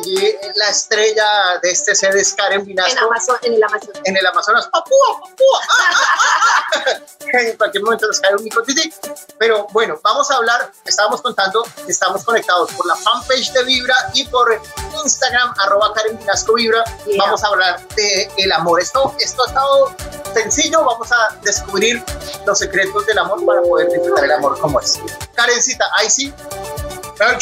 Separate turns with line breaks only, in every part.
Aquí la estrella de este set es Karen
En,
Vinasco.
Amazon, en el Amazonas.
En el Amazonas, ¡Papúa, papúa! ¡Ah, ah, ah! en cualquier momento nos cae un micotiti. Pero bueno, vamos a hablar, estábamos contando que estamos conectados por la fanpage de Vibra y por Instagram, arroba Karen Vinasco Vibra.
Yeah.
Vamos a hablar de el amor. Esto, esto ha estado sencillo, vamos a descubrir los secretos del amor para poder disfrutar el amor como es. Karencita, ahí sí, mejor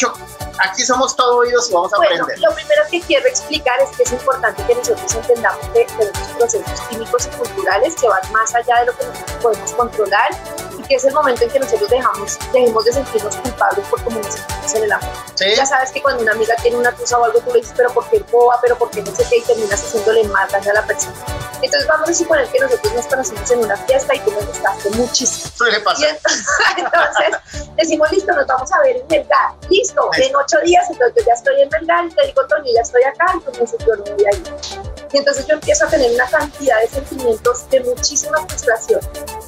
aquí somos todo oídos y vamos a
Bueno,
aprender.
lo primero que quiero explicar es que es importante que nosotros entendamos que tenemos procesos químicos y culturales que van más allá de lo que nosotros podemos controlar y que es el momento en que nosotros dejamos, dejemos de sentirnos culpables por cómo nos sentimos en el amor.
¿Sí?
Ya sabes que cuando una amiga tiene una tusa o algo, tú le dices, pero ¿por qué boba? ¿Pero por qué no sé qué? Y terminas haciéndole mal daño a la persona. Entonces vamos a suponer que nosotros nos conocimos en una fiesta y tú me gustaste muchísimo.
Suele
Y
pasar.
entonces, entonces decimos, listo, nos vamos a ver en Melgar. Listo,
Eso.
en ocho días, entonces yo ya estoy en Melgar y te digo, Toño, ya estoy acá, dices, yo no voy a ir. Y entonces yo empiezo a tener una cantidad de sentimientos de muchísima frustración.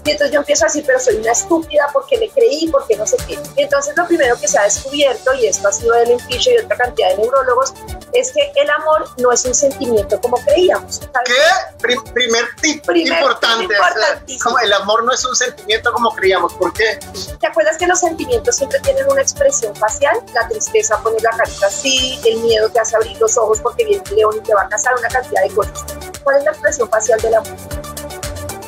Y entonces yo empiezo a decir, pero soy una estúpida porque le creí, porque no sé qué. Y entonces lo primero que se ha descubierto, y esto ha sido Ellen Fisher y otra cantidad de neurólogos, es que el amor no es un sentimiento como creíamos. ¿sabes?
¿Qué? Pri- primer tip
Primer
importante.
tip
como el amor no es un sentimiento como creíamos. ¿Por qué?
¿Te acuerdas que los sentimientos siempre tienen una expresión facial? La tristeza pone la carita así, el miedo te hace abrir los ojos porque viene el león y te va a cazar, una cantidad de ¿Cuál es la expresión facial del amor?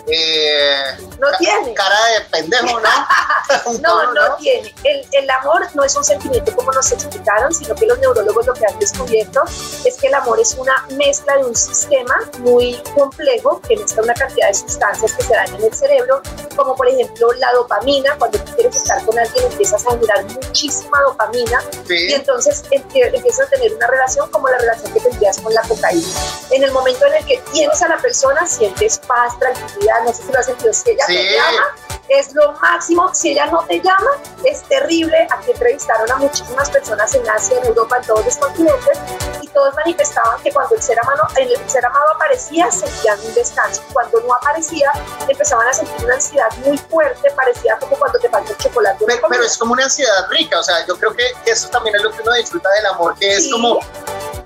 Eh,
No
ca-
tiene.
Cara de pendejo, ¿no?
No, no tiene. El, el amor no es un sentimiento como nos explicaron, sino que los neurólogos lo que han descubierto es que el amor es una mezcla de un sistema muy complejo que mezcla una cantidad de sustancias que se dan en el cerebro, como por ejemplo la dopamina. Cuando tú quieres estar con alguien empiezas a generar muchísima dopamina y entonces empie- empiezas a tener una relación como la relación que tendrías con la cocaína. En el momento en el que tienes a la persona, sientes paz, tranquilidad, no sé si lo has sentido, si ella
Sí.
Te llama, es lo máximo, si ella no te llama, es terrible. Aquí entrevistaron a muchísimas personas en Asia, en Europa, en todos los continentes, y todos manifestaban que cuando el ser amado, el ser amado aparecía, sentían un descanso. Cuando no aparecía, empezaban a sentir una ansiedad muy fuerte, parecía como cuando te falta el chocolate.
Pero, pero es como una ansiedad rica, o sea, yo creo que eso también es lo que uno disfruta del amor, que es como,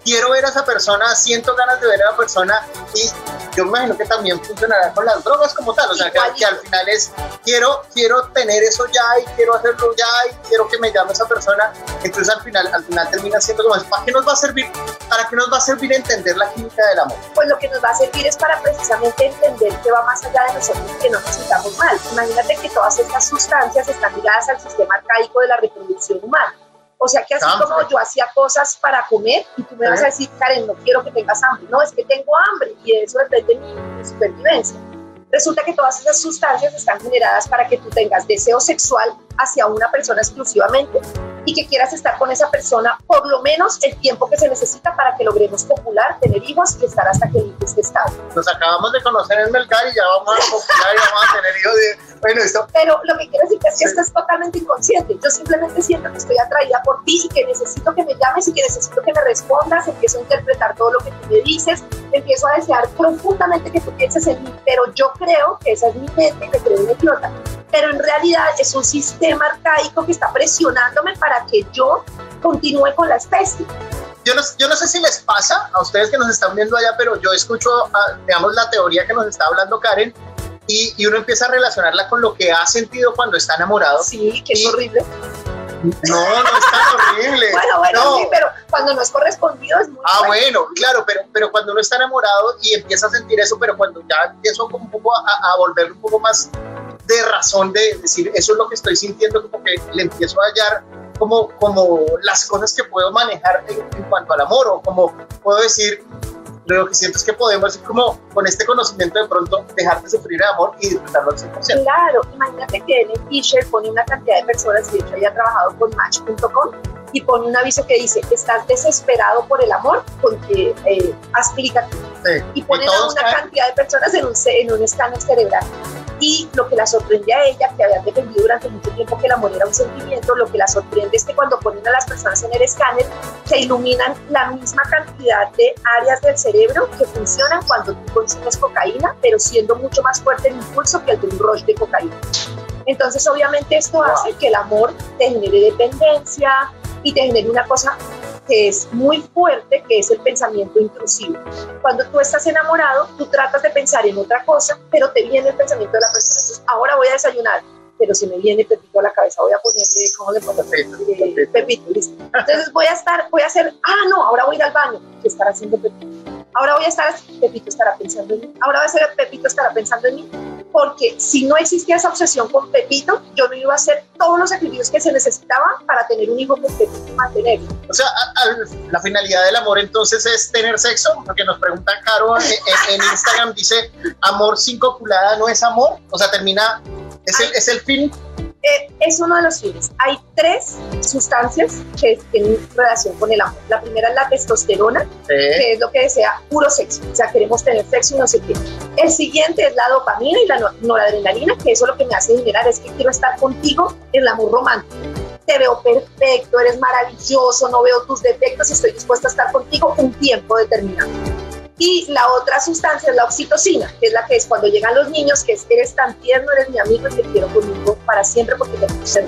quiero ver a esa persona, siento ganas de ver a la persona y yo me imagino que también funcionará con las drogas como tal, o sea, que, al final es, quiero, quiero tener eso ya y quiero hacerlo ya y quiero que me llame esa persona, entonces al final, al final termina siendo como, ¿para qué nos va a servir? ¿Para qué nos va a servir entender la química del amor?
pues lo que nos va a servir es para precisamente entender que va más allá de nosotros y que no nos sintamos mal. Imagínate que todas estas sustancias están ligadas al sistema arcaico de la reproducción humana. O sea que así como yo hacía cosas para comer y tú me vas a decir, Karen, no quiero que tengas hambre. No, es que tengo hambre y de eso depende mi, mi supervivencia. Resulta que todas esas sustancias están generadas para que tú tengas deseo sexual hacia una persona exclusivamente y que quieras estar con esa persona por lo menos el tiempo que se necesita para que logremos copular, tener hijos y estar hasta que el hijo esté estable.
Nos acabamos de conocer en Melgar y ya vamos a popular y vamos a tener hijos de, bueno, esto,
Pero lo que quiero decir es que esto es totalmente inconsciente. Yo simplemente siento que estoy atraída por ti y que necesito que me llames y que necesito que me respondas. Empiezo a interpretar todo lo que tú me dices. Empiezo a desear profundamente que tú pienses en mí. Pero yo creo que esa es mi mente y me creo una idiota. Pero en realidad es un sistema arcaico que está presionándome para que yo continúe con la especie.
yo no, yo no sé si les pasa a ustedes que nos están viendo allá, pero yo escucho, ah, digamos, la teoría que nos está hablando Karen y, y uno empieza a relacionarla con lo que ha sentido cuando está enamorado.
Sí, que es
Y-
horrible.
No, no es tan horrible.
Bueno, bueno,
No.
sí, pero cuando no es correspondido es muy
Ah,
fuerte.
bueno, claro, pero, pero cuando uno está enamorado y empieza a sentir eso, pero cuando ya empiezo como un poco a, a volver un poco más de razón de decir, eso es lo que estoy sintiendo, como que le empiezo a hallar como, como las cosas que puedo manejar en, en cuanto al amor, o como puedo decir, lo que siento es que podemos, como con este conocimiento de pronto, dejar de sufrir de amor y disfrutarlo al 100%.
Claro, imagínate que Ellen Fisher pone una cantidad de personas, y de hecho ella ha trabajado con Match.com, y pone un aviso que dice, estás desesperado por el amor, porque eh, haz clic aquí.
Sí.
Y ponen a
todos
una
caen-
cantidad de personas en un, en un escáner cerebral. Y lo que la sorprende a ella, que había defendido durante mucho tiempo que el amor era un sentimiento, lo que la sorprende es que cuando ponen a las personas en el escáner, se iluminan la misma cantidad de áreas del cerebro que funcionan cuando tú consumes cocaína, pero siendo mucho más fuerte el impulso que el de un rush de cocaína. Entonces, obviamente, esto hace que el amor te genere dependencia y te genere una cosa que es muy fuerte, que es el pensamiento intrusivo. Cuando tú estás enamorado, tú tratas de pensar en otra cosa, pero te viene el pensamiento de la persona. Entonces, ahora voy a desayunar, pero si me viene Pepito a la cabeza, voy a ponerle, ¿cómo le pongo? Pepito, Pepito, listo. Entonces voy a estar, voy a hacer, ah, no, ahora voy a ir al baño, ¿qué estará haciendo Pepito? Ahora voy a estar, Pepito estará pensando en mí, ahora va a ser Pepito estará pensando en mí, porque si no existía esa obsesión con Pepito, yo no iba a hacer todos los sacrificios que se necesitaban para tener un hijo con Pepito y mantenerlo.
O sea, la finalidad del amor entonces es tener sexo, porque nos pregunta Caro en, Instagram, dice, amor sin copulada no es amor, o sea, termina, es el, es el fin
eh, es uno de los fines. Hay tres sustancias que tienen relación con el amor. La primera es la testosterona, que es lo que desea puro sexo. O sea, queremos tener sexo y no sé qué. El siguiente es la dopamina y la noradrenalina, que eso lo que me hace generar es que quiero estar contigo en el amor romántico. Te veo perfecto, eres maravilloso, no veo tus defectos, estoy dispuesta a estar contigo un tiempo determinado. Y la otra sustancia es la oxitocina, que es la que es cuando llegan los niños, que es, eres tan tierno, eres mi amigo y te quiero conmigo para siempre porque te ser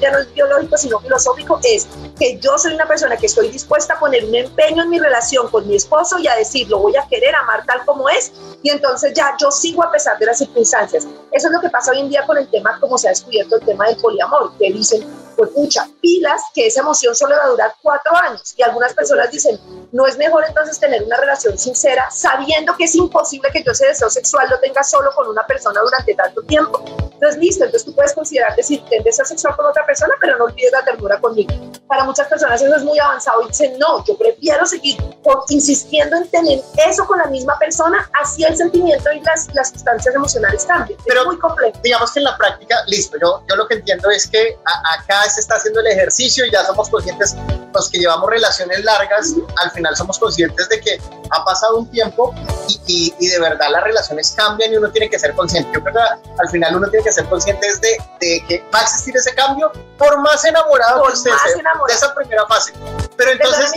ya no es biológico, sino filosófico, es que yo soy una persona que estoy dispuesta a poner un empeño en mi relación con mi esposo y a decir, lo voy a querer, amar tal como es, y entonces ya yo sigo a pesar de las circunstancias. Eso es lo que pasa hoy en día con el tema, como se ha descubierto el tema del poliamor, que dicen, pues mucha pilas, que esa emoción solo va a durar cuatro años. Y algunas personas dicen, no es mejor entonces tener una relación sincera, sabiendo que es imposible que yo ese deseo sexual lo tenga solo con una persona durante tanto tiempo. Entonces, listo, entonces tú puedes considerar decir, ten deseo sexual con otra persona, pero no olvides la ternura conmigo. Para muchas personas eso es muy avanzado y dicen, no, yo prefiero seguir por, insistiendo en tener eso con la misma persona, así el sentimiento y las, las sustancias emocionales cambian. Pero, es muy complejo.
Digamos que en la práctica, listo, yo, yo lo que entiendo es que acá se está haciendo el ejercicio y ya somos conscientes, los que llevamos relaciones largas, al final somos conscientes de que ha pasado un tiempo y, y, de verdad las relaciones cambian y uno tiene que ser consciente. Yo creo que al final uno tiene que ser consciente de, de que va a existir ese cambio por más enamorado
por que usted
sea de esa primera fase. Pero entonces...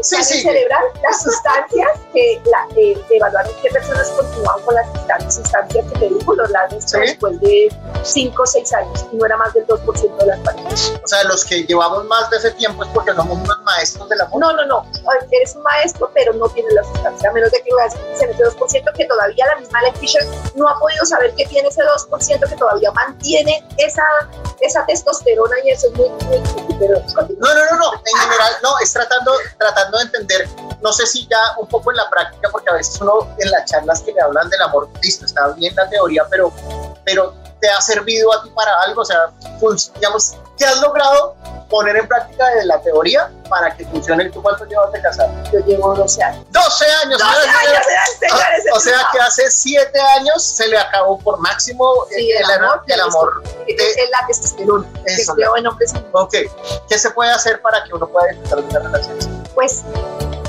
sí, sí. celebrar las sustancias que la, eh, evaluaron qué personas continúan con las sustancias que te digo, los lados después de 5 o 6 años y no era más del 2% de las parejas.
O sea, los que llevamos más de ese tiempo es porque somos unos maestros del amor.
No, no, no. Eres un maestro, pero no tienes la sustancia, a menos de que veas en ese 2% que todavía la misma Ellen Fisher no ha podido saber que tiene ese 2% que todavía mantiene esa, esa testosterona y eso es muy, muy,
pero, no, no, no, no, en general no, es tratando, tratando de entender, no sé si ya un poco en la práctica, porque a veces uno en las charlas que le hablan del amor, listo, está bien la teoría, pero, pero te ha servido a ti para algo, o sea, digamos, ¿qué has logrado poner en práctica de la teoría para que funcione. ¿Tú cuánto llevas de casar?
Yo llevo 12 años.
12 años.
12 años, señores,
o, sea que hace 7 años se le acabó por máximo
sí, el, el, amor.
El amor
de, es la testosterona. Que en hombres.
Ok. ¿Qué se puede hacer para que uno pueda disfrutar de una relación?
Pues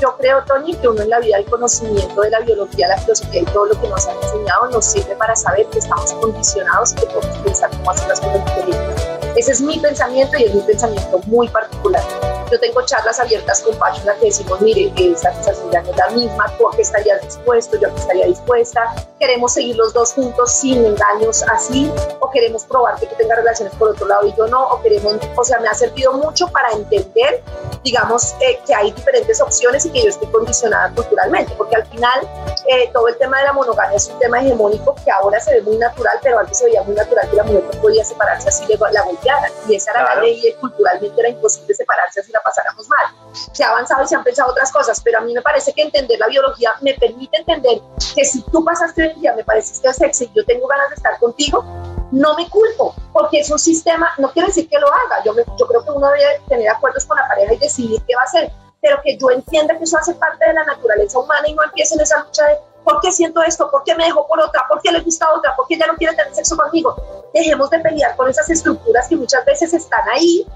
yo creo, Tony, que uno en la vida el conocimiento de la biología, la filosofía y todo lo que nos han enseñado nos sirve para saber que estamos condicionados y que podemos pensar cómo hacer las cosas diferentes. Ese es mi pensamiento y es mi pensamiento muy particular. Yo tengo charlas abiertas con páginas que decimos, mire, esa sensación ya no es la misma, tú a qué estarías dispuesto, yo a qué estaría dispuesta, queremos seguir los dos juntos sin engaños así, o queremos probar que tú tengas relaciones por otro lado y yo no, o queremos, o sea, me ha servido mucho para entender, digamos, eh, que hay diferentes opciones y que yo estoy condicionada culturalmente, porque al final eh, todo el tema de la monogamia es un tema hegemónico que ahora se ve muy natural, pero antes se veía muy natural que la mujer no podía separarse así de la golpearan, y esa era la ley y culturalmente era imposible separarse así pasáramos mal. Se ha avanzado y se han pensado otras cosas, pero a mí me parece que entender la biología me permite entender que si tú pasaste el día, me pareciste sexy y yo tengo ganas de estar contigo, no me culpo, porque es un sistema, no quiere decir que lo haga, yo, yo creo que uno debe tener acuerdos con la pareja y decidir qué va a hacer, pero que yo entienda que eso hace parte de la naturaleza humana y no empiece en esa lucha de ¿por qué siento esto? ¿Por qué me dejo por otra? ¿Por qué le gusta otra? ¿Por qué ya no quiere tener sexo conmigo? Dejemos de pelear con esas estructuras que muchas veces están ahí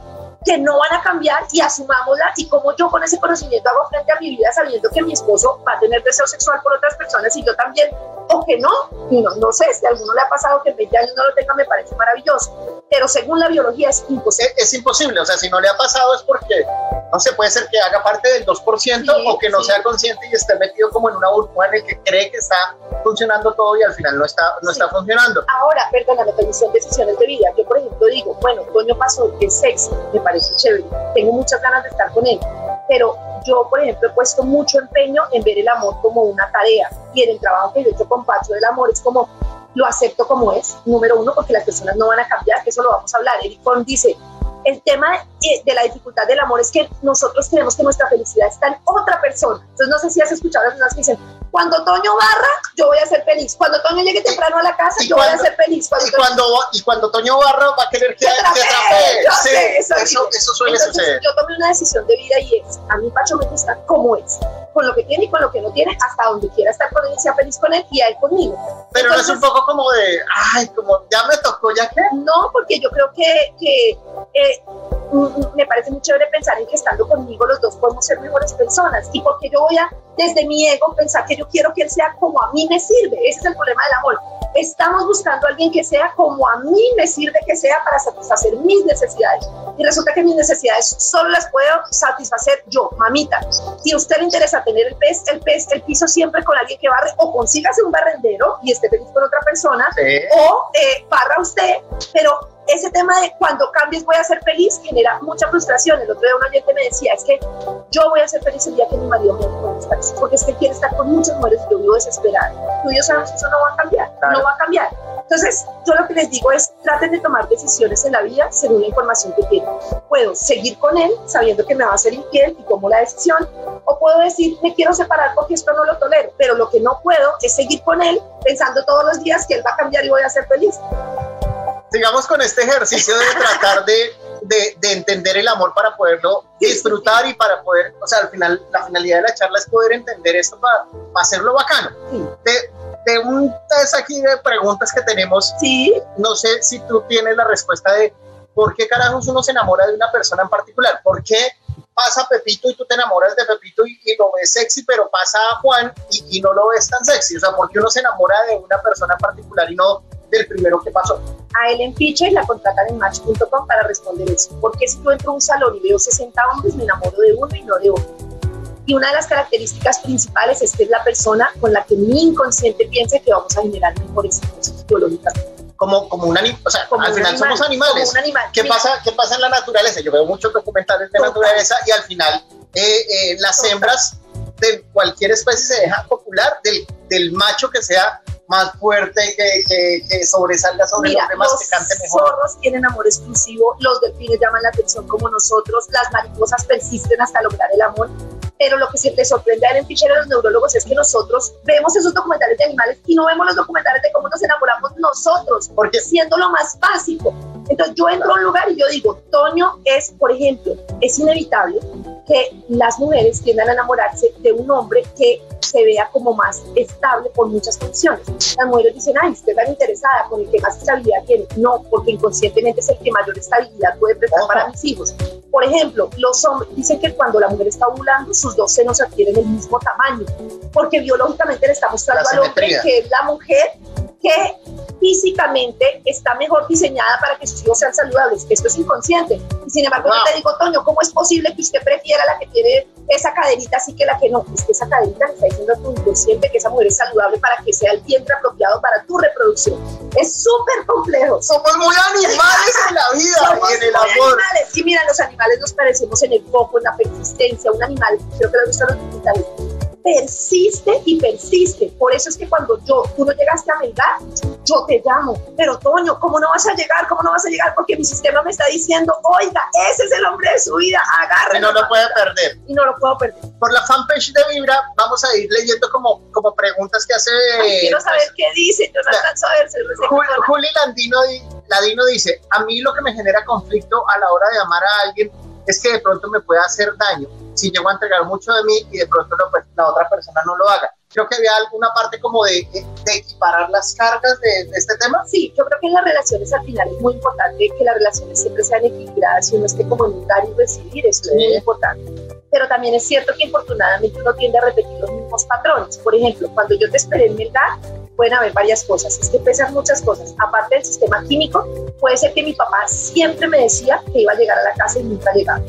que no van a cambiar y asumámosla y como yo con ese conocimiento hago frente a mi vida sabiendo que mi esposo va a tener deseo sexual por otras personas y yo también, o que no, no, no sé, si a alguno le ha pasado que en 20 años no lo tenga, me parece maravilloso, pero según la biología es imposible.
Es, es imposible, o sea, si no le ha pasado es porque, no sé, puede ser que haga parte del 2% sí, o que no sí. sea consciente y esté metido como en una burbuja en el que cree que está funcionando todo y al final no está, no sí. está funcionando.
Ahora, perdóname, pero son decisiones de vida. Yo, por ejemplo, digo, bueno, Toño pasó, es sexy, me parece chévere, tengo muchas ganas de estar con él, pero yo, por ejemplo, he puesto mucho empeño en ver el amor como una tarea y en el trabajo que yo he hecho con Pacho del amor es como lo acepto como es, número uno, porque las personas no van a cambiar, que eso lo vamos a hablar. Eric Fromm dice, el tema de, de, la dificultad del amor es que nosotros creemos que nuestra felicidad está en otra persona. Entonces, no sé si has escuchado a las personas que dicen, cuando Toño barra, yo voy a ser feliz. Cuando Toño llegue temprano a la casa, yo cuando, voy a ser feliz.
Cuando y, cuando, y cuando Toño barra, va a querer que te atrape. Sí, eso, eso, eso, suele
Entonces,
suceder.
Yo tomé una decisión de vida y es, a mí Pacho me gusta como es. Con lo que tiene y con lo que no tiene, hasta donde quiera estar con él y sea feliz con él y a él conmigo.
Pero Entonces, no es un poco como de, ay, como ya me tocó, ya que.
No, porque yo creo que, que eh, me parece muy chévere pensar en que estando conmigo los dos podemos ser mejores personas y porque yo voy a desde mi ego pensar que yo quiero que él sea como a mí me sirve. Ese es el problema del amor. Estamos buscando a alguien que sea como a mí me sirve que sea para satisfacer mis necesidades. Y resulta que mis necesidades solo las puedo satisfacer yo, mamita. Si a usted le interesa tener el pez, el pez, el piso siempre con alguien que barre, o consígase un barrendero y esté feliz con otra persona,
sí.
o eh, barra usted, pero ese tema de cuando cambies voy a ser feliz genera mucha frustración. El otro día un oyente me decía, es que yo voy a ser feliz el día que mi marido me estar porque es que quiere estar con muchas mujeres y yo vivo desesperada. Tú y yo sabemos que eso no va a cambiar, claro. no va a cambiar. Entonces, yo lo que les digo es, traten de tomar decisiones en la vida según la información que tienen. Puedo seguir con él sabiendo que me va a hacer infiel y tomo la decisión, o puedo decir, me quiero separar porque esto no lo tolero, pero lo que no puedo es seguir con él pensando todos los días que él va a cambiar y voy a ser feliz
sigamos con este ejercicio de tratar de, de, de, entender el amor para poderlo disfrutar y para poder, o sea, al final, la finalidad de la charla es poder entender esto para, para hacerlo bacano. De, de un test aquí de preguntas que tenemos,
sí.
no sé si tú tienes la respuesta de por qué carajos uno se enamora de una persona en particular, por qué pasa Pepito y tú te enamoras de Pepito y, y lo ves sexy, pero pasa a Juan y, y, no lo ves tan sexy, o sea, por qué uno se enamora de una persona en particular y no del primero que pasó.
A Ellen Fischer la contratan en Match.com para responder eso. Porque si yo entro a un salón y veo 60 hombres, me enamoro de uno y no de otro. Y una de las características principales es que es la persona con la que mi inconsciente piensa que vamos a generar mejores cosas biológicas.
Como, como un animal, o sea,
como
al final
animal,
somos animales.
Como un animal.
¿Qué
Mira,
pasa, ¿Qué pasa en la naturaleza? Yo veo muchos documentales de
Total.
naturaleza y al final eh, eh, las
Total.
hembras de cualquier especie se dejan popular del, del macho que sea más fuerte, que, que, que sobresalga sobre
Mira,
los demás,
los
que cante mejor.
zorros tienen amor exclusivo, los delfines llaman la atención como nosotros, las mariposas persisten hasta lograr el amor. Pero lo que siempre sorprende a Ellen Fischer y a los neurólogos es que nosotros vemos esos documentales de animales y no vemos los documentales de cómo nos enamoramos nosotros,
Porque
siendo lo más básico. Entonces yo entro a un lugar y yo digo, Toño es, por ejemplo, es inevitable que las mujeres tiendan a enamorarse de un hombre que se vea como más estable por muchas condiciones. Las mujeres dicen, ay, estoy tan interesada con el que más estabilidad tiene. No, porque inconscientemente es el que mayor estabilidad puede prestar para mis hijos. Por ejemplo, los hombres dicen que cuando la mujer está ovulando, sus dos senos adquieren el mismo tamaño, porque biológicamente le está mostrando al hombre que es la mujer que físicamente está mejor diseñada para que sus hijos sean saludables. Esto es inconsciente. Y sin embargo,
Wow.
yo te digo, Toño, ¿cómo es posible que usted prefiera la que tiene esa caderita así que la que no? Es que esa caderita le está diciendo a tu inconsciente que esa mujer es saludable para que sea el vientre apropiado para tu reproducción. Es súper complejo.
Somos muy animales en la vida
Somos
y en el amor.
animales. Y mira, los animales nos parecemos en el foco, en la persistencia. Un animal, creo que lo en los documentales, persiste y persiste. Por eso es que cuando yo, tú no llegaste a Melgar, yo te llamo. Pero Toño, ¿cómo no vas a llegar? ¿Cómo no vas a llegar? Porque mi sistema me está diciendo, oiga, ese es el hombre de su vida, agárrelo.
Y no lo puede perder.
Y no lo puedo perder.
Por la fanpage de Vibra vamos a ir leyendo como, como preguntas que hace...
Ay, quiero saber
pues,
qué dice, yo no alcanzo a ver,
Jul-. Juli Landino, di- Ladino dice, a mí lo que me genera conflicto a la hora de amar a alguien es que de pronto me pueda hacer daño si llego a entregar mucho de mí y de pronto lo- la otra persona no lo haga. creo que había alguna parte como de, de equiparar las cargas de, de, este tema.
Sí, yo creo que en las relaciones al final es muy importante que las relaciones siempre sean equilibradas y uno esté como en un dar y recibir, eso es muy importante. Pero también es cierto que infortunadamente uno tiende a repetir los mismos patrones. Por ejemplo, cuando yo te esperé en verdad, pueden haber varias cosas. Es que pesan muchas cosas. Aparte del sistema químico, puede ser que mi papá siempre me decía que iba a llegar a la casa y nunca llegaba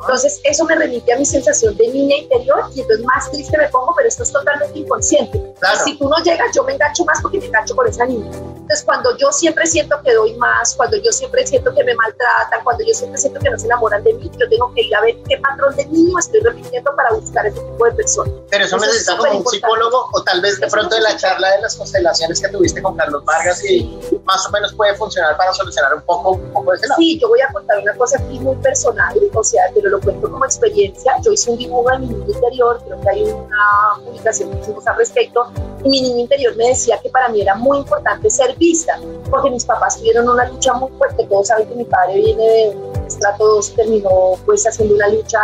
entonces, eso me remite a mi sensación de niña interior y entonces más triste me pongo, pero esto es totalmente inconsciente. Si tú no llegas, yo me engancho más porque me engancho con esa niña. Entonces, cuando yo siempre siento que doy más, cuando yo siempre siento que me maltratan, cuando yo siempre siento que no se enamoran de mí, yo tengo que ir a ver qué patrón de niño estoy repitiendo para buscar ese tipo de personas.
Pero eso, necesita como un psicólogo o tal vez de pronto de la charla de las constelaciones que tuviste con Carlos Vargas y más o menos puede funcionar para solucionar un poco, un poco ese lado.
Sí, yo voy a contar una cosa aquí muy personal, o sea, pero lo cuento como experiencia. Yo hice un dibujo de mi niño interior, creo que hay una publicación que hicimos al respecto, y mi niño interior me decía que para mí era muy importante ser vista, porque mis papás tuvieron una lucha muy fuerte. Todos saben que mi padre viene de un estrato 2, terminó pues haciendo una lucha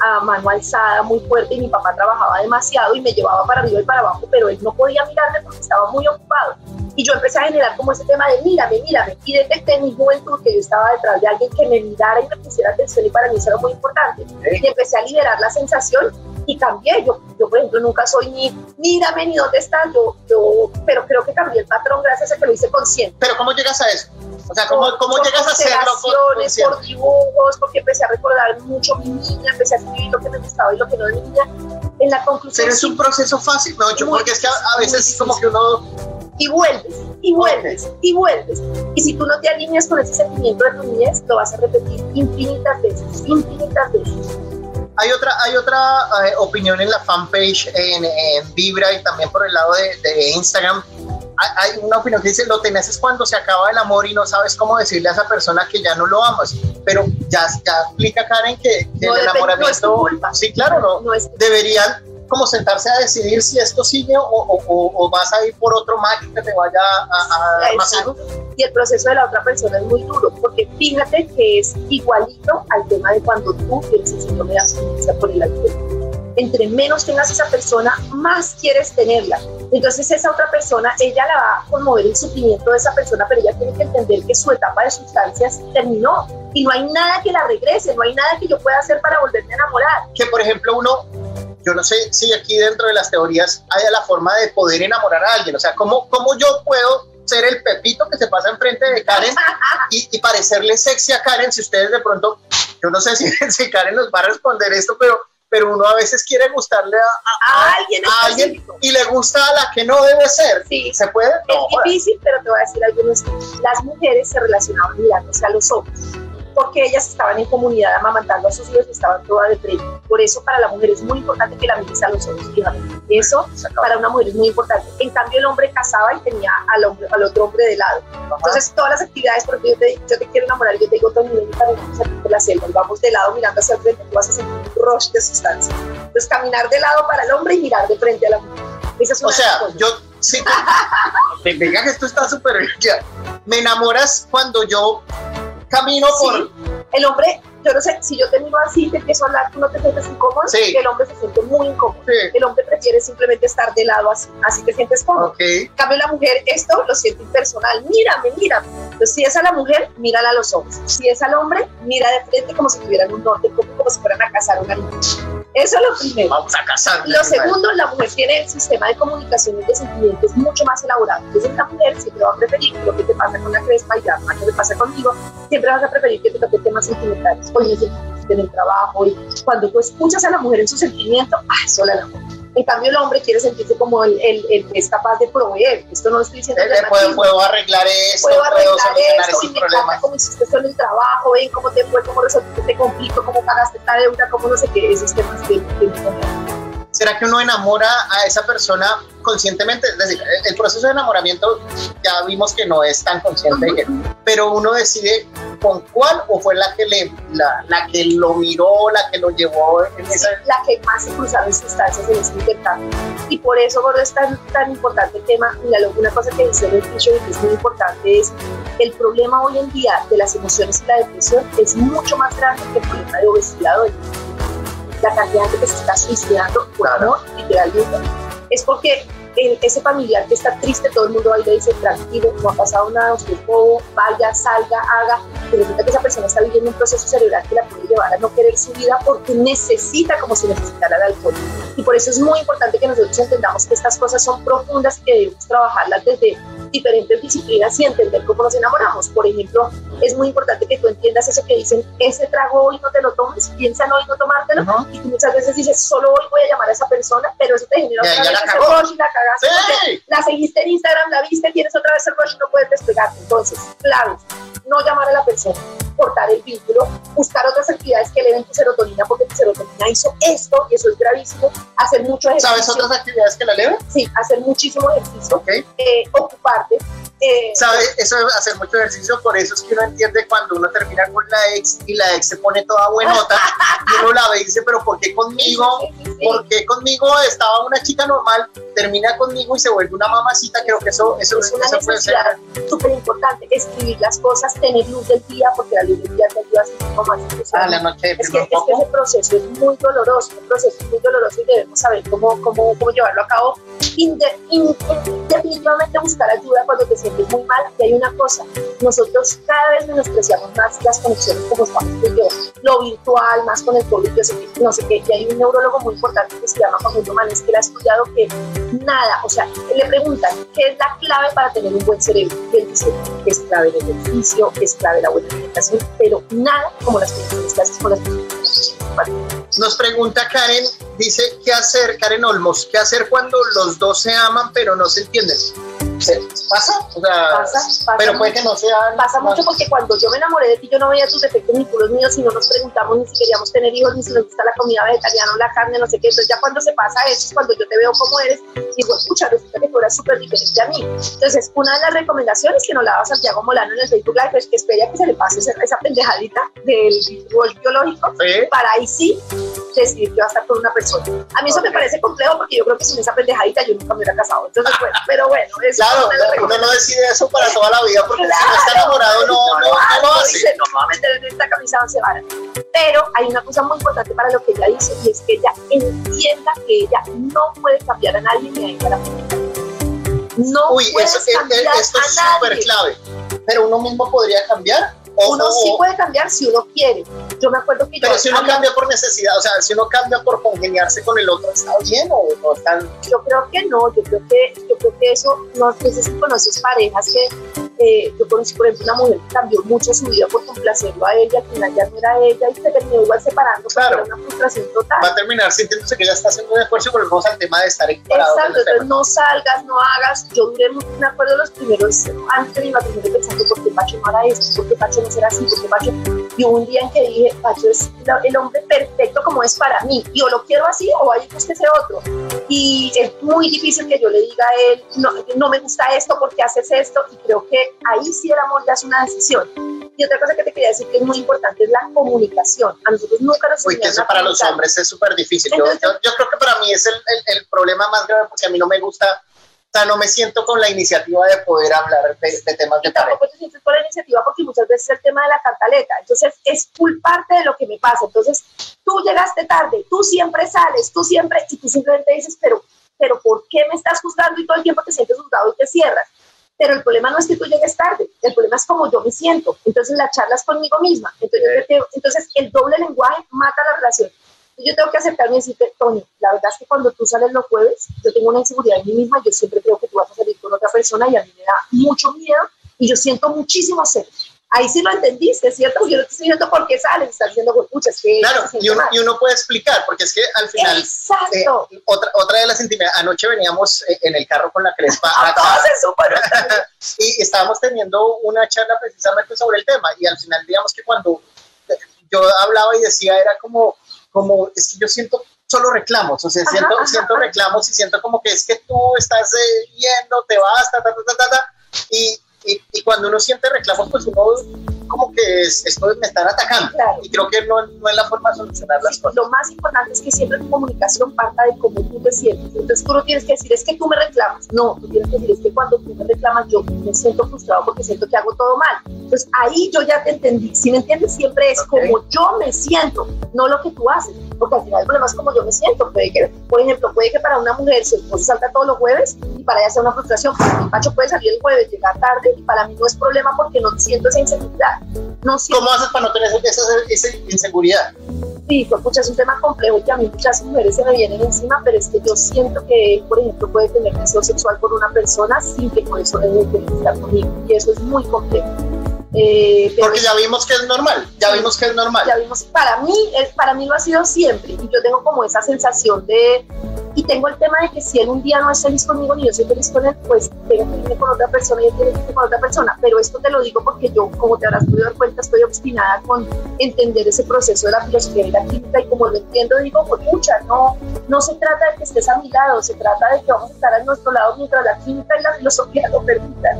a mano alzada muy fuerte y mi papá trabajaba demasiado y me llevaba para arriba y para abajo, pero él no podía mirarme porque estaba muy ocupado. Y yo empecé a generar como ese tema de mírame, mírame. Y detecté en mi juventud que yo estaba detrás de alguien que me mirara y me pusiera atención y para mí eso era muy importante. Y empecé a liberar la sensación y cambié. Yo, yo, por ejemplo, nunca soy ni mírame ni dónde estás, yo, yo, pero creo que cambié el patrón gracias a que lo hice consciente.
Pero ¿cómo llegas a eso? O sea, ¿cómo, cómo llegas a hacerlo?
Por, por dibujos, porque empecé a recordar mucho mi niña, empecé a escribir lo que me gustaba y lo que no de mi niña. En la conclusión.
Pero es un proceso fácil, no, yo, porque es que a, a veces como que uno
y vuelves, y vuelves, y vuelves. Y si tú no te alineas con ese sentimiento de tu niñez, lo vas a repetir infinitas veces, infinitas veces.
Hay otra, hay otra eh, opinión en la fanpage, en, en, Vibra y también por el lado de, de Instagram. Hay, hay, una opinión que dice, lo tenés es cuando se acaba el amor y no sabes cómo decirle a esa persona que ya no lo amas. Pero ya, ya explica Karen que, que
no
el enamoramiento...
No
sí, claro, no.
no es
deberían como sentarse a decidir si esto sigue o, o, o vas a ir por otro match que te vaya a, a más
Y el proceso de la otra persona es muy duro, porque fíjate que es igualito al tema de cuando tú tienes el síndrome de abstinencia por el alcohol. Entre menos tengas esa persona, más quieres tenerla. Entonces esa otra persona, ella la va a conmover el sufrimiento de esa persona, pero ella tiene que entender que su etapa de sustancias terminó y no hay nada que la regrese, no hay nada que yo pueda hacer para volverme a enamorar.
Que por ejemplo uno yo no sé si aquí dentro de las teorías haya la forma de poder enamorar a alguien. O sea, ¿cómo, cómo yo puedo ser el pepito que se pasa enfrente de Karen y, y parecerle sexy a Karen si ustedes de pronto, yo no sé si, si Karen nos va a responder esto, pero pero uno a veces quiere gustarle a, a,
a alguien,
a alguien y le gusta a la que no debe ser.
Sí.
¿Se puede?
No, es difícil, pero te voy a decir algo. Las mujeres se relacionaban mirándose a los ojos porque ellas estaban en comunidad amamantando a sus hijos y estaban todas de frente. Por eso para la mujer es muy importante que la mires a los ojos, fíjate. Eso para una mujer es muy importante. En cambio el hombre casaba y tenía al, hombre, al otro hombre de lado. Entonces todas las actividades, porque yo te, yo te quiero enamorar, yo te digo, Tony, vamos a la selva, vamos de lado mirando hacia el frente, tú vas a sentir un rush de sustancia. Entonces caminar de lado para el hombre y mirar de frente a la mujer. Esa es una
o sea, yo sí, venga que esto está súper me enamoras cuando yo camino
Sí.
por
El hombre, yo no sé, si yo te miro así, te empiezo a hablar, tú no te sientes incómodo,
Sí.
el hombre se siente muy incómodo.
Sí.
El hombre prefiere simplemente estar de lado así, así te sientes cómodo.
Ok.
En cambio, la mujer esto lo siente impersonal. Mírame, mírame. Entonces, si es a la mujer, mírala a los ojos. Si es al hombre, mira de frente como si tuvieran un norte, como, como si fueran a cazar una niña. Eso es lo primero.
Vamos a casar.
Lo segundo, la mujer tiene el sistema de comunicación y de sentimientos mucho más elaborado. Entonces, la mujer siempre va a preferir lo que te pasa con la crespa y la que te pasa conmigo, siempre vas a preferir que te toque temas sentimentales. Oye, en el trabajo. Y cuando tú escuchas a la mujer en su sentimiento, ¡ah, sola la mujer! En cambio, el hombre quiere sentirse como el, el, el que es capaz de proveer. Esto no lo estoy diciendo.
Eh,
de
eh, puedo, puedo arreglar esto,
puedo
puedo,
arreglar
solucionar
esto, y
esos
me encanta cómo hiciste en el trabajo, ven cómo te fue, cómo resolviste este conflicto, cómo pagaste esta deuda, cómo no sé qué, esos temas que, que.
¿Será que uno enamora a esa persona conscientemente? Es decir, el- proceso de enamoramiento ya vimos que no es tan consciente, que- pero uno decide con cuál o fue la que le la, la que lo miró, la que lo llevó en esa
la que más se cruzaron sustancias en ese intercambio. Y por eso, Gordo, es tan, tan importante el tema. Mira, una cosa que dice el Fisher y que es muy importante es el problema hoy en día de las emociones y la depresión es mucho más grande que el problema de obesidad o de la cantidad de gente que se está suicidando por amor, literalmente, es porque ese familiar que está triste, todo el mundo va y le dice, tranquilo, no ha pasado nada, usted es bobo, vaya, salga, haga, y resulta que esa persona está viviendo un proceso cerebral que la puede llevar a no querer su vida porque necesita como si necesitara el alcohol. Y por eso es muy importante que nosotros entendamos que estas cosas son profundas y que debemos trabajarlas desde diferentes disciplinas y entender cómo nos enamoramos. Por ejemplo, es muy importante que tú entiendas eso que dicen, ese trago hoy no te lo tomes, piensa en hoy no tomártelo, y tú muchas veces dices, solo hoy voy a llamar a esa persona, pero eso te genera
otra vez
la
ese
la seguiste en Instagram, la viste, tienes otra vez el rush y no puedes despegarte. Entonces, claro, no llamar a la persona, cortar el vínculo, buscar otras actividades que eleven tu serotonina, porque tu serotonina hizo esto, y eso es gravísimo, hacer mucho ejercicio.
¿Sabes otras actividades que la eleven?
Sí, hacer muchísimo ejercicio, eh, ocuparte.
Eh, ¿Sabes? Eso es hacer mucho ejercicio, por eso es que uno entiende cuando uno termina con la ex y la ex se pone toda buenota, y uno la ve y dice, pero ¿por qué conmigo? ¿Por qué conmigo estaba una chica normal, termina conmigo y se vuelve una mamacita? Creo que eso, eso,
es una necesidad súper importante, escribir las cosas, tener luz del día, porque la del día te ayuda a sentir más
Ah, la noche
es que, es que ese proceso es muy doloroso, un proceso muy doloroso y debemos saber cómo, cómo, cómo llevarlo a cabo. definitivamente buscar ayuda cuando te sientes muy mal. Y hay una cosa, nosotros cada vez menospreciamos más las conexiones como estamos tú yo, lo virtual, más con el COVID, no sé qué. Y hay un neurólogo muy importante que se llama Facundo Manes, que le ha estudiado que nada, o sea, le preguntan qué es la clave para tener un buen cerebro. Y él dice es clave el ejercicio, es clave la buena alimentación, pero nada como las haces con las.
Nos pregunta Karen, dice, ¿qué hacer, Karen Olmos? ¿Qué hacer cuando los dos se aman pero no se entienden? ¿Pasa? O sea,
pasa, pasa
pero puede que no sea.
Pasa mucho porque cuando yo me enamoré de ti, yo no veía tus defectos ni tú los míos y no nos preguntamos ni si queríamos tener hijos, ni si nos gusta la comida vegetariana o la carne, no sé qué. Entonces, ya cuando se pasa eso, es cuando yo te veo como eres, digo, escucha, resulta que tú eras súper diferente a mí. Entonces, una de las recomendaciones que nos daba Santiago Molano en el Facebook Live es que espere a que se le pase esa, pendejadita del rol biológico para ahí sí decidir que va a estar con una persona. A mí eso me parece complejo porque yo creo que sin esa pendejadita yo nunca me hubiera casado. Entonces, bueno, pero bueno, eso
Claro, uno no decide eso para toda la vida porque si no está enamorado no, no, no, no lo hace.
Dice, no me voy a meter en esta camisa once varas. Pero hay una cosa muy importante para lo que ella dice y es que ella entienda que ella no puede cambiar a nadie ni a ella la No
Uy, eso, esto es súper clave. Pero uno mismo podría cambiar
uno sí puede cambiar si uno quiere. Yo me acuerdo que
Pero si uno cambia por necesidad, o sea, si uno cambia por congeniarse con el otro, ¿está bien o no están?
Yo creo que no, yo creo que, yo creo que eso, no sé si conoces parejas que eh, yo conocí, por ejemplo, una mujer que cambió mucho su vida por complacerlo a ella, al final ya no era ella y se terminó igual separando, claro. era una frustración total.
Va a terminar sintiéndose que ella está haciendo un esfuerzo, pero vamos al tema de estar equiparados.
Exacto, entonces no salgas, no hagas. Yo duré, me acuerdo, los primeros antes de mi matrimonio pensando, ¿por qué Pacho no hará esto? ¿Por qué Pacho no será así? ¿Por qué Pacho? Y un día en que dije, Pacho es el hombre perfecto como es para mí. Yo lo quiero así o hay que sea otro. Y es muy difícil que yo le diga a él, no, no me gusta esto, porque haces esto? Y creo que ahí sí el amor ya es una decisión. Y otra cosa que te quería decir que es muy importante es la comunicación. A nosotros nunca nos
Uy, que eso para los hombres es súper difícil. yo, yo, creo que para mí es el, el, problema más grave porque a mí no me gusta, o sea, no me siento con la iniciativa de poder hablar de, temas de pareja.
Tampoco te sientes con la iniciativa porque muchas veces es el tema de la cantaleta. Entonces, es culparte de lo que me pasa. Entonces, tú llegaste tarde, tú siempre sales, tú siempre, y tú simplemente dices, pero, pero ¿por qué me estás juzgando y todo el tiempo te sientes juzgado y te cierras? Pero el problema no es que tú llegues tarde, el problema es cómo yo me siento. Entonces la charla es conmigo misma. Entonces, entonces el doble lenguaje mata la relación. Yo tengo que aceptarme y decirte, Tony, la verdad es que cuando tú sales los jueves, yo tengo una inseguridad en mí misma, yo siempre creo que tú vas a salir con otra persona y a mí me da mucho miedo y yo siento muchísimo celos ahí sí lo entendiste, ¿cierto? Yo no te estoy diciendo por qué sales, estás diciendo, es que...
Claro, y uno, y uno, puede explicar, porque es que al final...
Exacto.
Eh, otra, otra de las intimidades, anoche veníamos eh, en el carro con la Crespa
ah, acá,
y estábamos teniendo una charla precisamente sobre el tema, y al final, digamos que cuando yo hablaba y decía, era como, como es que yo siento solo reclamos, o sea, siento, siento reclamos y siento como que es que tú estás eh, yendo, te vas, ta, ta, ta, ta, ta, y y, y, cuando uno siente reclamos, pues uno como que es, esto me están atacando. Y creo que no, no, es la forma de solucionar las cosas.
Lo más importante es que siempre tu comunicación parta de cómo tú te sientes. Entonces tú no tienes que decir, es que tú me reclamas. No, tú tienes que decir, es que cuando tú me reclamas, yo me siento frustrado porque siento que hago todo mal. Entonces ahí yo ya te entendí. Si me entiendes, siempre es como yo me siento, no lo que tú haces. Porque al final el problema es como yo me siento. Puede que, por ejemplo, puede que para una mujer su esposo salta todos los jueves y para ella sea una frustración. Para mi Pacho puede salir el jueves, llegar tarde y para mí no es problema porque no siento esa inseguridad. No
¿Cómo haces para no tener esa, esa inseguridad?
Sí, pues es un tema complejo y que a mí muchas mujeres se me vienen encima, pero es que yo siento que por ejemplo, puede tener deseo sexual por una persona sin que por eso debe estar conmigo. Y eso es muy complejo.
Eh, Porque ya vimos que es normal, ya vimos que es normal.
Ya vimos, para mí, para mí lo ha sido siempre y yo tengo como esa sensación de, y tengo el tema de que si él un día no es feliz conmigo ni yo soy feliz con él, pues tengo que irme con otra persona y él tiene que irme con otra persona. Pero esto te lo digo porque yo, como te habrás podido dar cuenta, estoy obstinada con entender ese proceso de la filosofía y la química y como lo entiendo digo, pues mucha, no, no se trata de que estés a mi lado, se trata de que vamos a estar a nuestro lado mientras la química y la filosofía lo permitan.